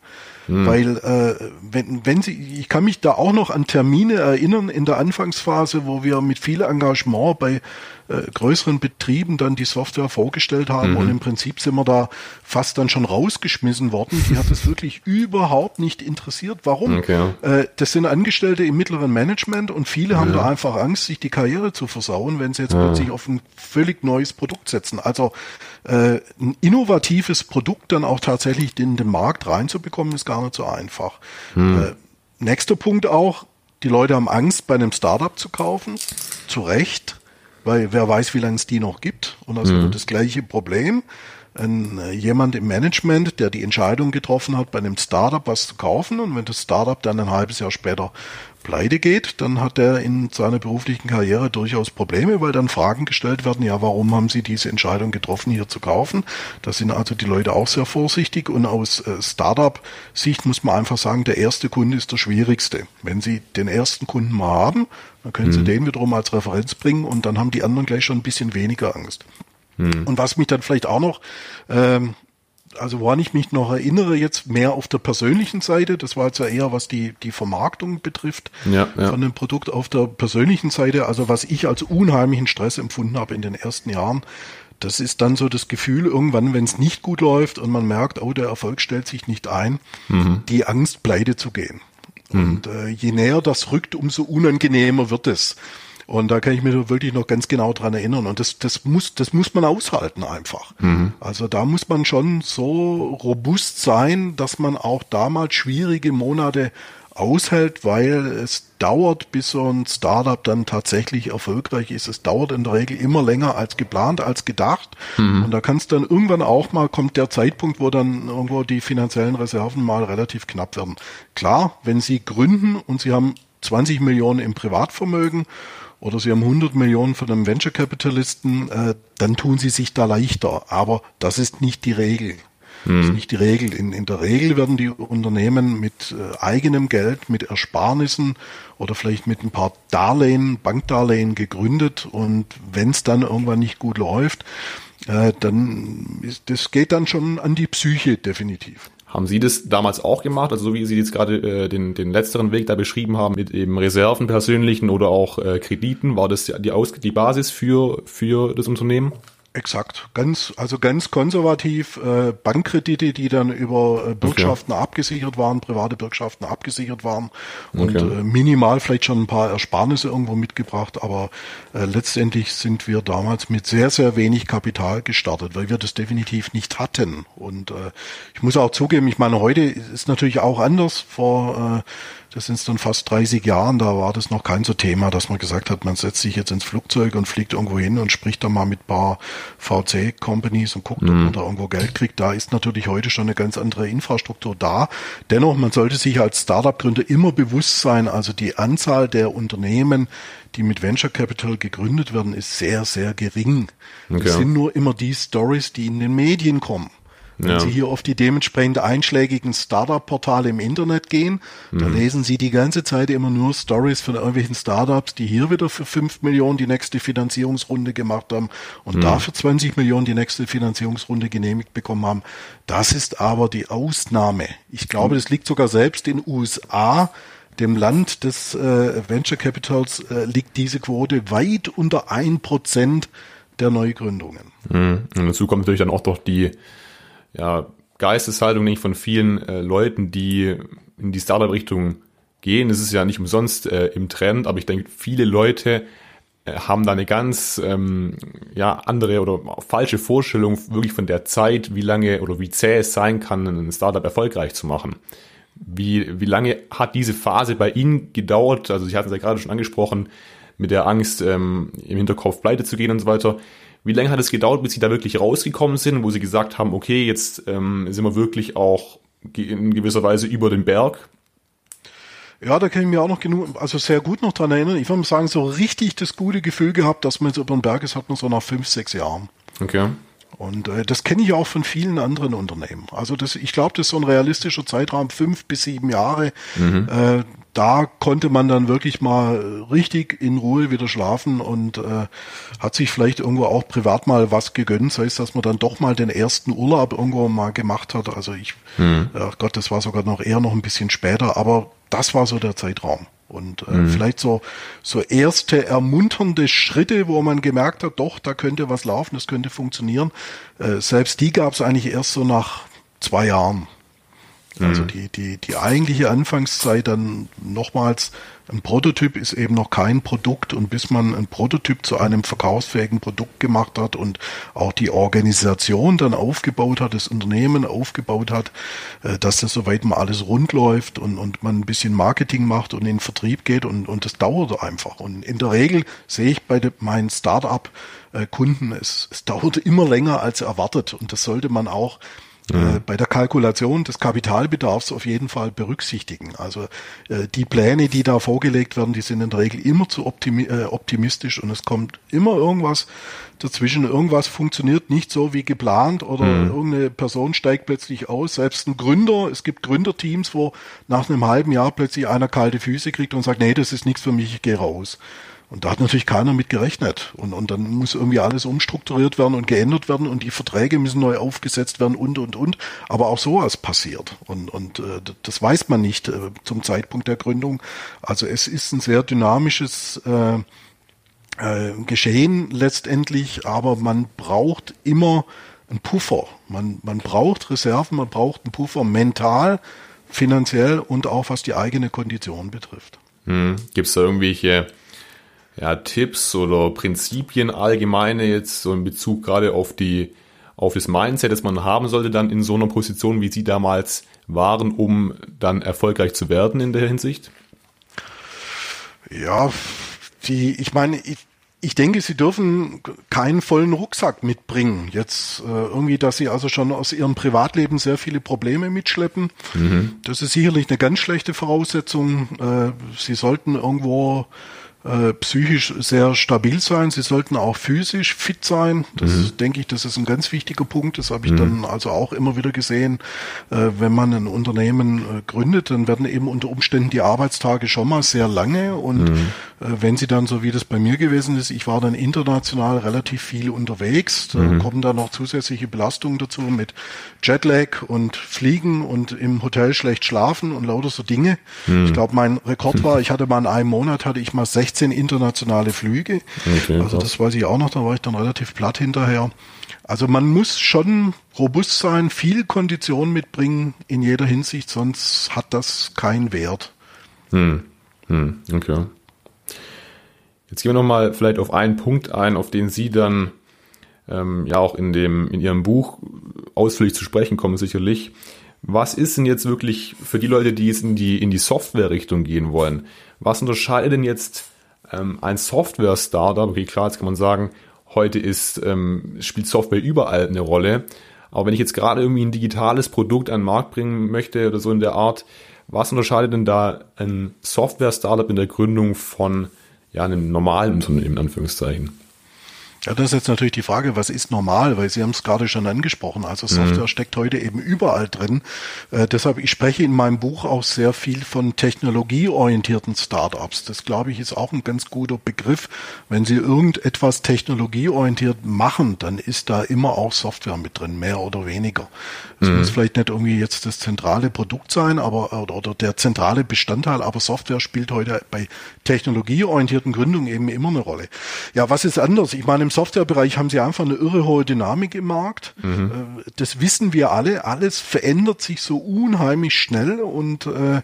Hm. Weil äh, wenn, wenn Sie, ich kann mich da auch noch an Termine erinnern in der Anfangsphase, wo wir mit viel Engagement bei äh, größeren Betrieben dann die Software vorgestellt haben mhm. und im Prinzip sind wir da fast dann schon rausgeschmissen worden. Die hat es wirklich überhaupt nicht interessiert. Warum? Okay. Äh, das sind Angestellte im mittleren Management und viele ja. haben da einfach Angst, sich die Karriere zu versauen, wenn sie jetzt ja. plötzlich auf ein völlig neues Produkt setzen. Also äh, ein innovatives Produkt dann auch tatsächlich in den Markt reinzubekommen, ist gar nicht so einfach. Mhm. Äh, nächster Punkt auch, Die Leute haben Angst, bei einem Startup zu kaufen. Zu Recht, weil wer weiß, wie lange es die noch gibt. Und das mhm. das gleiche Problem. Ein, äh, jemand im Management, der die Entscheidung getroffen hat, bei einem Startup was zu kaufen. Und wenn das Startup dann ein halbes Jahr später pleite geht, dann hat er in seiner beruflichen Karriere durchaus Probleme, weil dann Fragen gestellt werden, ja, warum haben Sie diese Entscheidung getroffen, hier zu kaufen? Da sind also die Leute auch sehr vorsichtig und aus äh, Startup-Sicht muss man einfach sagen, der erste Kunde ist der schwierigste. Wenn Sie den ersten Kunden mal haben, dann können Sie mhm. den wiederum als Referenz bringen und dann haben die anderen gleich schon ein bisschen weniger Angst. Mhm. Und was mich dann vielleicht auch noch ähm, also woran ich mich noch erinnere, jetzt mehr auf der persönlichen Seite, das war jetzt ja eher, was die, die Vermarktung betrifft ja, ja. von dem Produkt auf der persönlichen Seite, also was ich als unheimlichen Stress empfunden habe in den ersten Jahren, das ist dann so das Gefühl, irgendwann, wenn es nicht gut läuft und man merkt, oh, der Erfolg stellt sich nicht ein, mhm. die Angst, pleite zu gehen. Mhm. Und äh, je näher das rückt, umso unangenehmer wird es. Und da kann ich mich wirklich noch ganz genau dran erinnern. Und das, das muss, das muss man aushalten einfach. Mhm. Also da muss man schon so robust sein, dass man auch damals schwierige Monate aushält, weil es dauert, bis so ein Startup dann tatsächlich erfolgreich ist. Es dauert in der Regel immer länger als geplant, als gedacht. Mhm. Und da kann es dann irgendwann auch mal, kommt der Zeitpunkt, wo dann irgendwo die finanziellen Reserven mal relativ knapp werden. Klar, wenn Sie gründen und Sie haben 20 Millionen im Privatvermögen oder Sie haben 100 Millionen von einem Venture Capitalisten, äh, dann tun Sie sich da leichter. Aber das ist nicht die Regel. Das ist mhm. nicht die Regel. In, in der Regel werden die Unternehmen mit äh, eigenem Geld, mit Ersparnissen oder vielleicht mit ein paar Darlehen, Bankdarlehen gegründet. Und wenn es dann irgendwann nicht gut läuft, äh, dann ist, das geht dann schon an die Psyche definitiv. Haben Sie das damals auch gemacht? Also so wie Sie jetzt gerade äh, den, den letzteren Weg da beschrieben haben, mit eben Reserven persönlichen oder auch äh, Krediten, war das die, Aus die Basis für, für das Unternehmen? Exakt, ganz also ganz konservativ äh, Bankkredite, die dann über äh, Bürgschaften okay. abgesichert waren, private Bürgschaften abgesichert waren und okay. äh, minimal vielleicht schon ein paar Ersparnisse irgendwo mitgebracht, aber äh, letztendlich sind wir damals mit sehr sehr wenig Kapital gestartet, weil wir das definitiv nicht hatten und äh, ich muss auch zugeben, ich meine heute ist natürlich auch anders vor äh, das sind dann fast 30 Jahren, da war das noch kein so Thema, dass man gesagt hat, man setzt sich jetzt ins Flugzeug und fliegt irgendwo hin und spricht da mal mit paar VC-Companies und guckt, mhm. ob man da irgendwo Geld kriegt. Da ist natürlich heute schon eine ganz andere Infrastruktur da. Dennoch, man sollte sich als Startup-Gründer immer bewusst sein, also die Anzahl der Unternehmen, die mit Venture Capital gegründet werden, ist sehr, sehr gering. Okay. Das sind nur immer die Stories, die in den Medien kommen. Wenn ja. Sie hier auf die dementsprechend einschlägigen Startup-Portale im Internet gehen, mhm. da lesen Sie die ganze Zeit immer nur Stories von irgendwelchen Startups, die hier wieder für 5 Millionen die nächste Finanzierungsrunde gemacht haben und mhm. da für 20 Millionen die nächste Finanzierungsrunde genehmigt bekommen haben. Das ist aber die Ausnahme. Ich glaube, das liegt sogar selbst in USA dem Land des äh, Venture Capitals äh, liegt diese Quote weit unter ein Prozent der Neugründungen. Mhm. Und dazu kommt natürlich dann auch doch die ja, Geisteshaltung nicht von vielen äh, Leuten, die in die Startup-Richtung gehen. Es ist ja nicht umsonst äh, im Trend, aber ich denke, viele Leute äh, haben da eine ganz ähm, ja, andere oder falsche Vorstellung wirklich von der Zeit, wie lange oder wie zäh es sein kann, ein Startup erfolgreich zu machen. Wie, wie lange hat diese Phase bei Ihnen gedauert? Also Sie hatten es ja gerade schon angesprochen, mit der Angst, ähm, im Hinterkopf pleite zu gehen und so weiter. Wie lange hat es gedauert, bis Sie da wirklich rausgekommen sind, wo Sie gesagt haben, okay, jetzt ähm, sind wir wirklich auch in gewisser Weise über den Berg? Ja, da kann ich mir auch noch genug, also sehr gut noch dran erinnern. Ich würde sagen, so richtig das gute Gefühl gehabt, dass man jetzt über den Berg ist, hat man so nach fünf, sechs Jahren. Okay. Und äh, das kenne ich auch von vielen anderen Unternehmen. Also das, ich glaube, das ist so ein realistischer Zeitraum, fünf bis sieben Jahre. Mhm. Äh, da konnte man dann wirklich mal richtig in Ruhe wieder schlafen und äh, hat sich vielleicht irgendwo auch privat mal was gegönnt, sei es, dass man dann doch mal den ersten Urlaub irgendwo mal gemacht hat. Also ich, mhm. ach Gott, das war sogar noch eher noch ein bisschen später, aber das war so der Zeitraum. Und äh, mhm. vielleicht so, so erste ermunternde Schritte, wo man gemerkt hat, doch, da könnte was laufen, das könnte funktionieren. Äh, selbst die gab es eigentlich erst so nach zwei Jahren. Also mhm. die, die, die eigentliche Anfangszeit dann nochmals, ein Prototyp ist eben noch kein Produkt und bis man ein Prototyp zu einem verkaufsfähigen Produkt gemacht hat und auch die Organisation dann aufgebaut hat, das Unternehmen aufgebaut hat, äh, dass das soweit mal alles rund läuft und, und man ein bisschen Marketing macht und in den Vertrieb geht und, und das dauert einfach. Und in der Regel sehe ich bei de, meinen Start-up-Kunden, äh, es, es dauert immer länger als erwartet und das sollte man auch äh, bei der Kalkulation des Kapitalbedarfs auf jeden Fall berücksichtigen. Also äh, die Pläne, die da vorgelegt werden, die sind in der Regel immer zu optimi äh, optimistisch und es kommt immer irgendwas dazwischen. Irgendwas funktioniert nicht so wie geplant oder mhm. irgendeine Person steigt plötzlich aus. Selbst ein Gründer, es gibt Gründerteams, wo nach einem halben Jahr plötzlich einer kalte Füße kriegt und sagt, nee, das ist nichts für mich, ich gehe raus. Und da hat natürlich keiner mit gerechnet. Und, und dann muss irgendwie alles umstrukturiert werden und geändert werden und die Verträge müssen neu aufgesetzt werden und, und, und. Aber auch sowas passiert. Und, und äh, das weiß man nicht äh, zum Zeitpunkt der Gründung. Also es ist ein sehr dynamisches äh, äh, Geschehen letztendlich, aber man braucht immer einen Puffer. Man, man braucht Reserven, man braucht einen Puffer mental, finanziell und auch was die eigene Kondition betrifft. Hm. Gibt es da irgendwelche ja, Tipps oder Prinzipien allgemeine jetzt so in Bezug gerade auf die auf das Mindset, das man haben sollte dann in so einer Position, wie Sie damals waren, um dann erfolgreich zu werden in der Hinsicht? Ja, die, ich meine, ich, ich denke, Sie dürfen keinen vollen Rucksack mitbringen. Jetzt äh, irgendwie, dass Sie also schon aus Ihrem Privatleben sehr viele Probleme mitschleppen. Mhm. Das ist sicherlich eine ganz schlechte Voraussetzung. Äh, Sie sollten irgendwo äh, psychisch sehr stabil sein. Sie sollten auch physisch fit sein. Das mhm. denke ich, das ist ein ganz wichtiger Punkt. Das habe ich mhm. dann also auch immer wieder gesehen. Äh, wenn man ein Unternehmen äh, gründet, dann werden eben unter Umständen die Arbeitstage schon mal sehr lange. Und mhm. Äh, wenn sie dann so wie das bei mir gewesen ist, ich war dann international relativ viel unterwegs. Da mhm. kommen dann noch zusätzliche Belastungen dazu mit Jetlag und Fliegen und im Hotel schlecht schlafen und lauter so Dinge. Mhm. Ich glaube, mein Rekord war, ich hatte mal in einem Monat hatte ich mal 16 16 internationale Flüge. Okay, also das weiß ich auch noch, da war ich dann relativ platt hinterher. Also man muss schon robust sein, viel Kondition mitbringen in jeder Hinsicht, sonst hat das keinen Wert. Hm. Hm. Okay. Jetzt gehen wir nochmal vielleicht auf einen Punkt ein, auf den Sie dann ähm, ja auch in dem in Ihrem Buch ausführlich zu sprechen kommen, sicherlich. Was ist denn jetzt wirklich für die Leute, die jetzt in die in die Software-Richtung gehen wollen? Was unterscheidet denn jetzt ähm, ein Software-Startup, okay, klar, jetzt kann man sagen, heute ist, ähm, spielt Software überall eine Rolle. Aber wenn ich jetzt gerade irgendwie ein digitales Produkt an den Markt bringen möchte oder so in der Art, was unterscheidet denn da ein Software-Startup in der Gründung von ja, einem normalen Unternehmen, in Anführungszeichen? Ja, das ist jetzt natürlich die Frage, was ist normal, weil Sie haben es gerade schon angesprochen. Also Software mhm. steckt heute eben überall drin. Äh, deshalb, ich spreche in meinem Buch auch sehr viel von technologieorientierten Startups. Das, glaube ich, ist auch ein ganz guter Begriff. Wenn Sie irgendetwas technologieorientiert machen, dann ist da immer auch Software mit drin, mehr oder weniger. Es mhm. muss vielleicht nicht irgendwie jetzt das zentrale Produkt sein, aber oder, oder der zentrale Bestandteil, aber Software spielt heute bei technologieorientierten Gründungen eben immer eine Rolle. Ja, was ist anders? Ich meine, im Softwarebereich haben sie einfach eine irre hohe Dynamik im Markt. Mhm. Äh, das wissen wir alle. Alles verändert sich so unheimlich schnell und äh,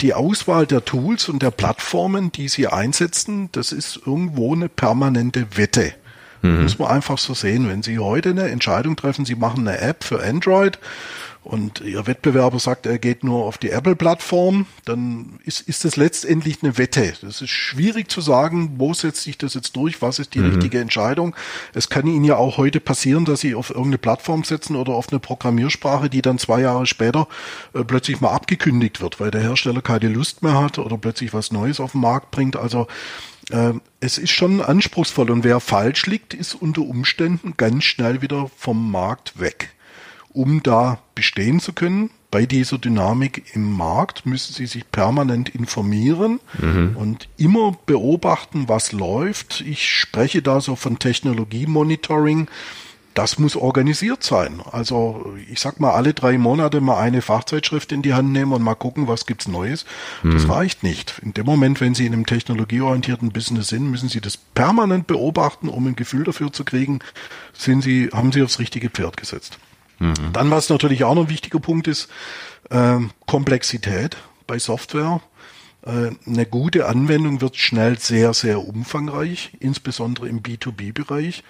die Auswahl der Tools und der Plattformen, die sie einsetzen, das ist irgendwo eine permanente Wette. Mhm. Muss man einfach so sehen. Wenn Sie heute eine Entscheidung treffen, Sie machen eine App für Android und Ihr Wettbewerber sagt, er geht nur auf die Apple-Plattform, dann ist, ist das letztendlich eine Wette. Das ist schwierig zu sagen, wo setzt sich das jetzt durch, was ist die mhm. richtige Entscheidung. Es kann Ihnen ja auch heute passieren, dass Sie auf irgendeine Plattform setzen oder auf eine Programmiersprache, die dann zwei Jahre später äh, plötzlich mal abgekündigt wird, weil der Hersteller keine Lust mehr hat oder plötzlich was Neues auf den Markt bringt. Also es ist schon anspruchsvoll und wer falsch liegt, ist unter Umständen ganz schnell wieder vom Markt weg. Um da bestehen zu können, bei dieser Dynamik im Markt müssen Sie sich permanent informieren mhm. und immer beobachten, was läuft. Ich spreche da so von Technologie-Monitoring das muss organisiert sein. Also ich sag mal, alle drei Monate mal eine Fachzeitschrift in die Hand nehmen und mal gucken, was gibt's Neues. Das hm. reicht nicht. In dem Moment, wenn Sie in einem technologieorientierten Business sind, müssen Sie das permanent beobachten, um ein Gefühl dafür zu kriegen, sind Sie, haben Sie aufs richtige Pferd gesetzt. Mhm. Dann, was natürlich auch noch ein wichtiger Punkt ist, äh, Komplexität bei Software. Äh, eine gute Anwendung wird schnell sehr, sehr umfangreich, insbesondere im B2B-Bereich.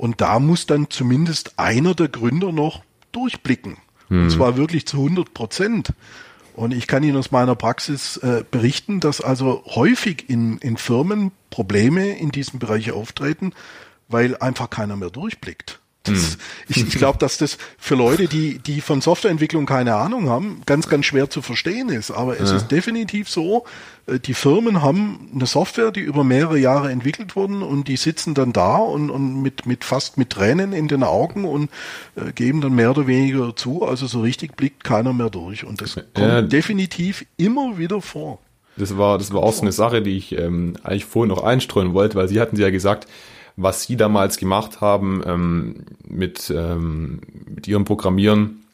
Und da muss dann zumindest einer der Gründer noch durchblicken. Mhm. Und zwar wirklich zu 100 Prozent. Und ich kann Ihnen aus meiner Praxis äh, berichten, dass also häufig in, in Firmen Probleme in diesem Bereich auftreten, weil einfach keiner mehr durchblickt. Das, hm. Ich, ich glaube, dass das für Leute, die, die von Softwareentwicklung keine Ahnung haben, ganz, ganz schwer zu verstehen ist. Aber es ja. ist definitiv so, äh, die Firmen haben eine Software, die über mehrere Jahre entwickelt wurden und die sitzen dann da und, und mit, mit fast mit Tränen in den Augen und äh, geben dann mehr oder weniger zu. Also so richtig blickt keiner mehr durch. Und das kommt ja. definitiv immer wieder vor. Das war, das war auch so eine Sache, die ich ähm, eigentlich vorhin noch einstreuen wollte, weil Sie hatten ja gesagt, was sie damals gemacht haben ähm, mit, ähm, mit ihrem Programmieren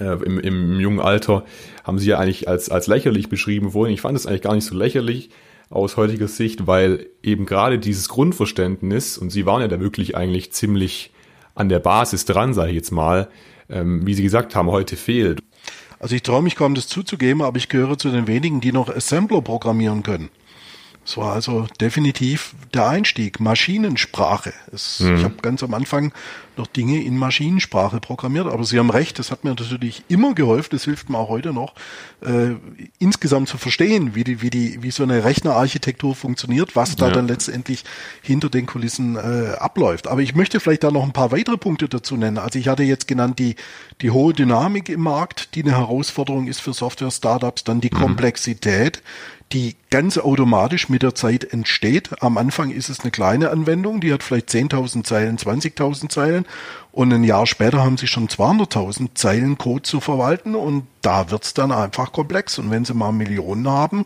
äh, im, im jungen Alter, haben sie ja eigentlich als, als lächerlich beschrieben vorhin. Ich fand es eigentlich gar nicht so lächerlich aus heutiger Sicht, weil eben gerade dieses Grundverständnis, und sie waren ja da wirklich eigentlich ziemlich an der Basis dran, sage ich jetzt mal, ähm, wie Sie gesagt haben, heute fehlt. Also ich traue mich kaum, das zuzugeben, aber ich gehöre zu den wenigen, die noch Assembler programmieren können. Es war also definitiv der Einstieg, Maschinensprache. Es, mhm. Ich habe ganz am Anfang noch Dinge in Maschinensprache programmiert, aber Sie haben recht, das hat mir natürlich immer geholfen, das hilft mir auch heute noch, äh, insgesamt zu verstehen, wie die, wie die, wie so eine Rechnerarchitektur funktioniert, was da ja. dann letztendlich hinter den Kulissen äh, abläuft. Aber ich möchte vielleicht da noch ein paar weitere Punkte dazu nennen. Also ich hatte jetzt genannt die, die hohe Dynamik im Markt, die eine Herausforderung ist für Software-Startups, dann die mhm. Komplexität, die ganz automatisch mit der Zeit entsteht. Am Anfang ist es eine kleine Anwendung, die hat vielleicht 10.000 Zeilen, 20.000 Zeilen und ein Jahr später haben sie schon 200.000 Zeilen Code zu verwalten und da wird's dann einfach komplex. Und wenn sie mal Millionen haben,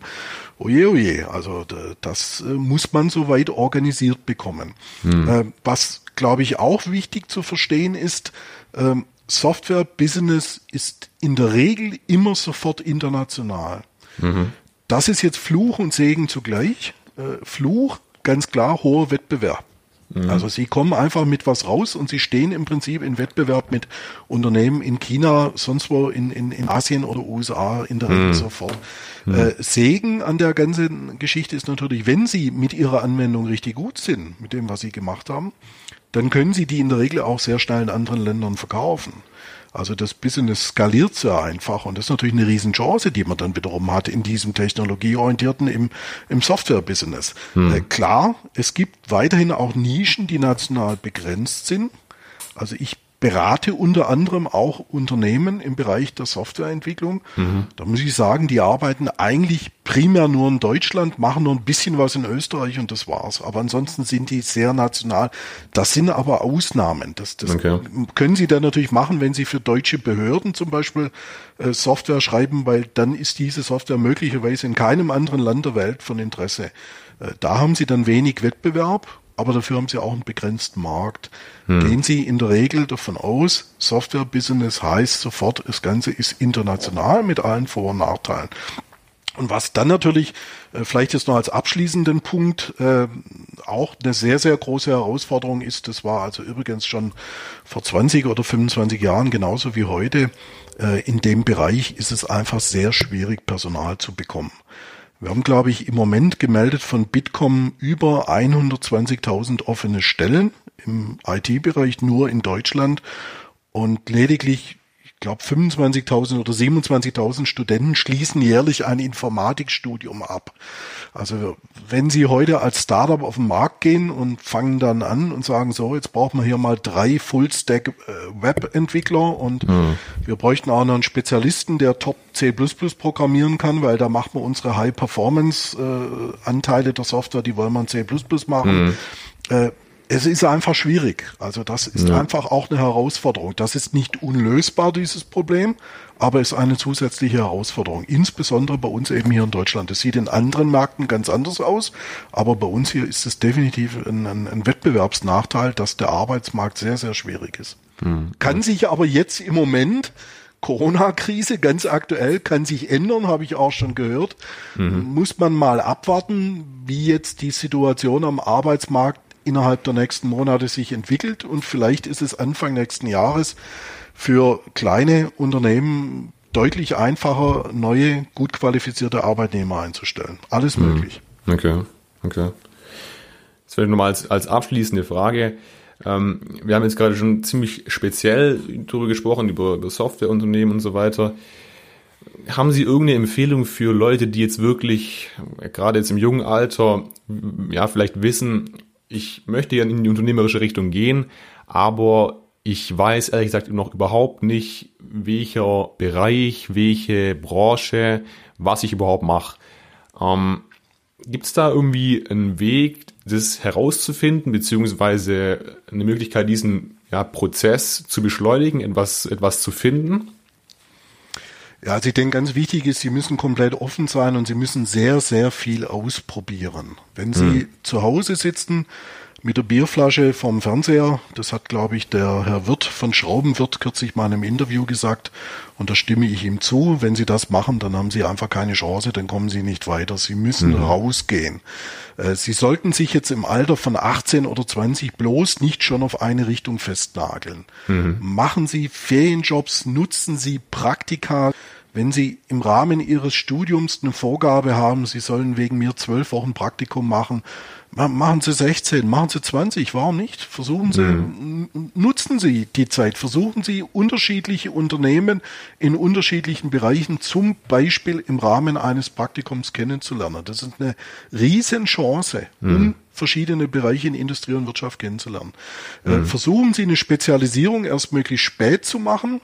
oje, oje, also das äh, muss man soweit organisiert bekommen. Hm. Was, glaube ich, auch wichtig zu verstehen ist, ähm, Software-Business ist in der Regel immer sofort international. Mhm. Das ist jetzt Fluch und Segen zugleich. Äh, Fluch, ganz klar, hoher Wettbewerb. Mhm. Also sie kommen einfach mit was raus und sie stehen im Prinzip in Wettbewerb mit Unternehmen in China, sonst wo in, in, in Asien oder USA in der Regel mhm. sofort. Mhm. Äh, Segen an der ganzen Geschichte ist natürlich, wenn sie mit ihrer Anwendung richtig gut sind, mit dem, was sie gemacht haben, dann können sie die in der Regel auch sehr schnell in anderen Ländern verkaufen. Also das Business skaliert sehr einfach und das ist natürlich eine Riesenchance, die man dann wiederum hat in diesem technologieorientierten, im, im Software-Business. Hm. Äh, klar, es gibt weiterhin auch Nischen, die national begrenzt sind. Also ich berate unter anderem auch Unternehmen im Bereich der Softwareentwicklung. Mhm. Da muss ich sagen, die arbeiten eigentlich primär nur in Deutschland, machen nur ein bisschen was in Österreich und das war's. Aber ansonsten sind die sehr national. Das sind aber Ausnahmen. Das, das okay. können sie dann natürlich machen, wenn sie für deutsche Behörden zum Beispiel äh, Software schreiben, weil dann ist diese Software möglicherweise in keinem anderen Land der Welt von Interesse. Äh, da haben sie dann wenig Wettbewerb aber dafür haben sie auch einen begrenzten Markt. Hm. Gehen Sie in der Regel davon aus, Software-Business heißt sofort, das Ganze ist international mit allen Vor- und Nachteilen. Und was dann natürlich, äh, vielleicht jetzt noch als abschließenden Punkt, äh, auch eine sehr, sehr große Herausforderung ist, das war also übrigens schon vor 20 oder 25 Jahren genauso wie heute, äh, in dem Bereich ist es einfach sehr schwierig, Personal zu bekommen. Wir haben, glaube ich, im Moment gemeldet von Bitkom über 120.000 offene Stellen im IT-Bereich nur in Deutschland und lediglich ich glaube 25.000 oder 27.000 Studenten schließen jährlich ein Informatikstudium ab. Also wenn Sie heute als Startup auf den Markt gehen und fangen dann an und sagen, so, jetzt brauchen wir hier mal drei Full-Stack-Web-Entwickler und mhm. wir bräuchten auch noch einen Spezialisten, der top C++ programmieren kann, weil da machen wir unsere High-Performance-Anteile der Software, die wollen wir in C++ machen. Mhm. Äh, es ist einfach schwierig. Also das ist ja. einfach auch eine Herausforderung. Das ist nicht unlösbar, dieses Problem, aber ist eine zusätzliche Herausforderung. Insbesondere bei uns eben hier in Deutschland. Das sieht in anderen Märkten ganz anders aus, aber bei uns hier ist es definitiv ein, ein, ein Wettbewerbsnachteil, dass der Arbeitsmarkt sehr, sehr schwierig ist. Mhm. Kann sich aber jetzt im Moment Corona-Krise, ganz aktuell, kann sich ändern, habe ich auch schon gehört. Mhm. Muss man mal abwarten, wie jetzt die Situation am Arbeitsmarkt innerhalb der nächsten Monate sich entwickelt und vielleicht ist es Anfang nächsten Jahres für kleine Unternehmen deutlich einfacher, neue, gut qualifizierte Arbeitnehmer einzustellen. Alles mhm. möglich. Okay, okay. Das vielleicht nochmal als, als abschließende Frage. Ähm, wir haben jetzt gerade schon ziemlich speziell darüber gesprochen, über, über Softwareunternehmen und so weiter. Haben Sie irgendeine Empfehlung für Leute, die jetzt wirklich, gerade jetzt im jungen Alter, ja, vielleicht wissen, ich möchte ja in die unternehmerische Richtung gehen, aber ich weiß ehrlich gesagt noch überhaupt nicht, welcher Bereich, welche Branche, was ich überhaupt mache. Ähm, Gibt es da irgendwie einen Weg, das herauszufinden, beziehungsweise eine Möglichkeit, diesen ja, Prozess zu beschleunigen, etwas, etwas zu finden? Ja, also ich denke, ganz wichtig ist, Sie müssen komplett offen sein und Sie müssen sehr, sehr viel ausprobieren. Wenn Sie hm. zu Hause sitzen, mit der Bierflasche vom Fernseher. Das hat, glaube ich, der Herr Wirt von Schraubenwirt kürzlich mal in einem Interview gesagt. Und da stimme ich ihm zu. Wenn Sie das machen, dann haben Sie einfach keine Chance, dann kommen Sie nicht weiter. Sie müssen mhm. rausgehen. Äh, Sie sollten sich jetzt im Alter von 18 oder 20 bloß nicht schon auf eine Richtung festnageln. Mhm. Machen Sie Ferienjobs, nutzen Sie Praktika. Wenn Sie im Rahmen Ihres Studiums eine Vorgabe haben, Sie sollen wegen mir zwölf Wochen Praktikum machen, Machen Sie 16, machen Sie 20, warum nicht? Versuchen Sie, mhm. nutzen Sie die Zeit, versuchen Sie unterschiedliche Unternehmen in unterschiedlichen Bereichen, zum Beispiel im Rahmen eines Praktikums kennenzulernen. Das ist eine Riesenchance, mhm. um verschiedene Bereiche in Industrie und Wirtschaft kennenzulernen. Äh, mhm. Versuchen Sie eine Spezialisierung erst möglichst spät zu machen,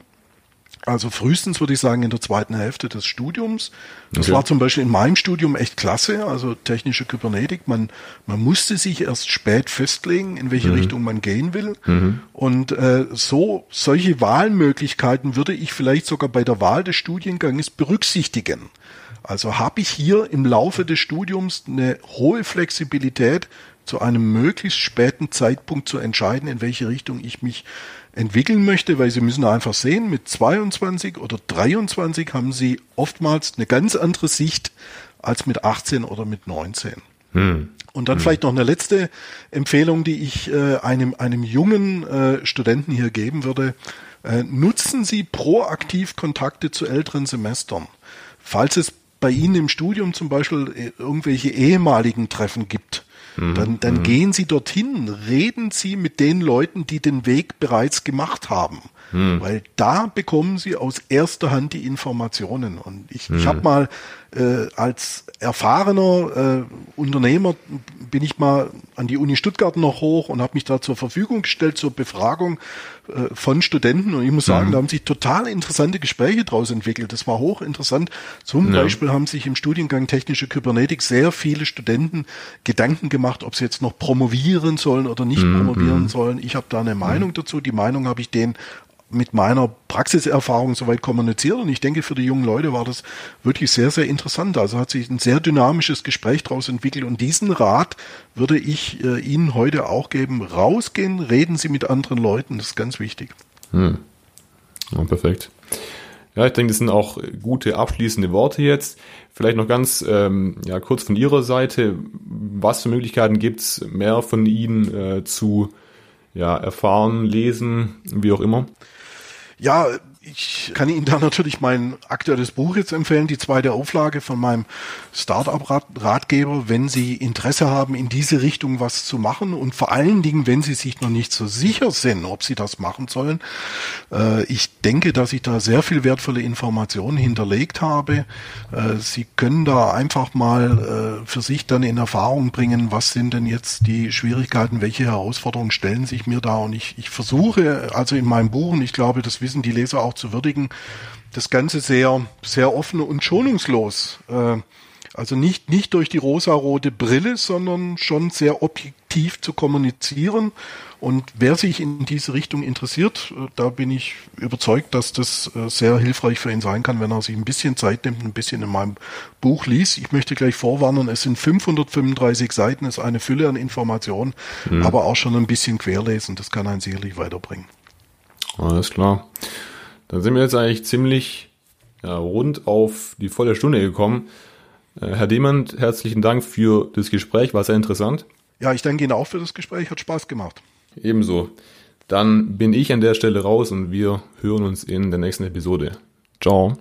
also frühestens würde ich sagen in der zweiten Hälfte des Studiums. Das okay. war zum Beispiel in meinem Studium echt klasse, also technische Kybernetik. Man, man musste sich erst spät festlegen, in welche mhm. Richtung man gehen will. Mhm. Und äh, so solche Wahlmöglichkeiten würde ich vielleicht sogar bei der Wahl des Studienganges berücksichtigen. Also habe ich hier im Laufe des Studiums eine hohe Flexibilität, zu einem möglichst späten Zeitpunkt zu entscheiden, in welche Richtung ich mich entwickeln möchte, weil Sie müssen einfach sehen, mit 22 oder 23 haben Sie oftmals eine ganz andere Sicht als mit 18 oder mit 19. Hm. Und dann hm. vielleicht noch eine letzte Empfehlung, die ich äh, einem, einem jungen äh, Studenten hier geben würde. Äh, nutzen Sie proaktiv Kontakte zu älteren Semestern. Falls es bei Ihnen im Studium zum Beispiel äh, irgendwelche ehemaligen Treffen gibt, Mhm. Dann, dann mhm. gehen Sie dorthin, reden Sie mit den Leuten, die den Weg bereits gemacht haben. Mhm. Weil da bekommen Sie aus erster Hand die Informationen. Und ich, ich habe mal äh, als erfahrener äh, Unternehmer bin ich mal an die Uni Stuttgart noch hoch und habe mich da zur Verfügung gestellt zur Befragung äh, von Studenten. Und ich muss sagen, mhm. da haben sich total interessante Gespräche daraus entwickelt. Das war hochinteressant. Zum ja. Beispiel haben sich im Studiengang Technische Kybernetik sehr viele Studenten Gedanken gemacht, ob sie jetzt noch promovieren sollen oder nicht mhm. promovieren mhm. sollen. Ich habe da eine Meinung mhm. dazu. Die Meinung habe ich denen mit meiner Praxiserfahrung soweit kommuniziert und ich denke, für die jungen Leute war das wirklich sehr, sehr interessant. Also hat sich ein sehr dynamisches Gespräch daraus entwickelt und diesen Rat würde ich äh, Ihnen heute auch geben. Rausgehen, reden Sie mit anderen Leuten, das ist ganz wichtig. Hm. Ja, perfekt. Ja, ich denke, das sind auch gute abschließende Worte jetzt. Vielleicht noch ganz ähm, ja, kurz von Ihrer Seite. Was für Möglichkeiten gibt es, mehr von Ihnen äh, zu ja, erfahren, lesen, wie auch immer? Ja, ich kann Ihnen da natürlich mein aktuelles Buch jetzt empfehlen, die zweite Auflage von meinem Startup-Ratgeber, wenn Sie Interesse haben, in diese Richtung was zu machen und vor allen Dingen, wenn Sie sich noch nicht so sicher sind, ob Sie das machen sollen. Äh, ich denke, dass ich da sehr viel wertvolle Informationen hinterlegt habe. Äh, Sie können da einfach mal äh, für sich dann in Erfahrung bringen, was sind denn jetzt die Schwierigkeiten, welche Herausforderungen stellen sich mir da und ich, ich versuche also in meinem Buch, und ich glaube, das wissen die Leser auch, auch zu würdigen, das Ganze sehr, sehr offen und schonungslos. Äh, also nicht, nicht durch die rosarote Brille, sondern schon sehr objektiv zu kommunizieren. Und wer sich in diese Richtung interessiert, äh, da bin ich überzeugt, dass das äh, sehr hilfreich für ihn sein kann, wenn er sich ein bisschen Zeit nimmt, ein bisschen in meinem Buch liest. Ich möchte gleich vorwarnen, es sind 535 Seiten, es ist eine Fülle an Informationen, mhm. aber auch schon ein bisschen querlesen. Das kann einen sicherlich weiterbringen. Alles klar. Dann sind wir jetzt eigentlich ziemlich ja, rund auf die volle Stunde gekommen. Äh, Herr Demand, herzlichen Dank für das Gespräch, war sehr interessant. Ja, ich danke Ihnen auch für das Gespräch, hat Spaß gemacht. Ebenso. dann bin ich an der Stelle raus und wir hören uns in der nächsten Episode. Ciao.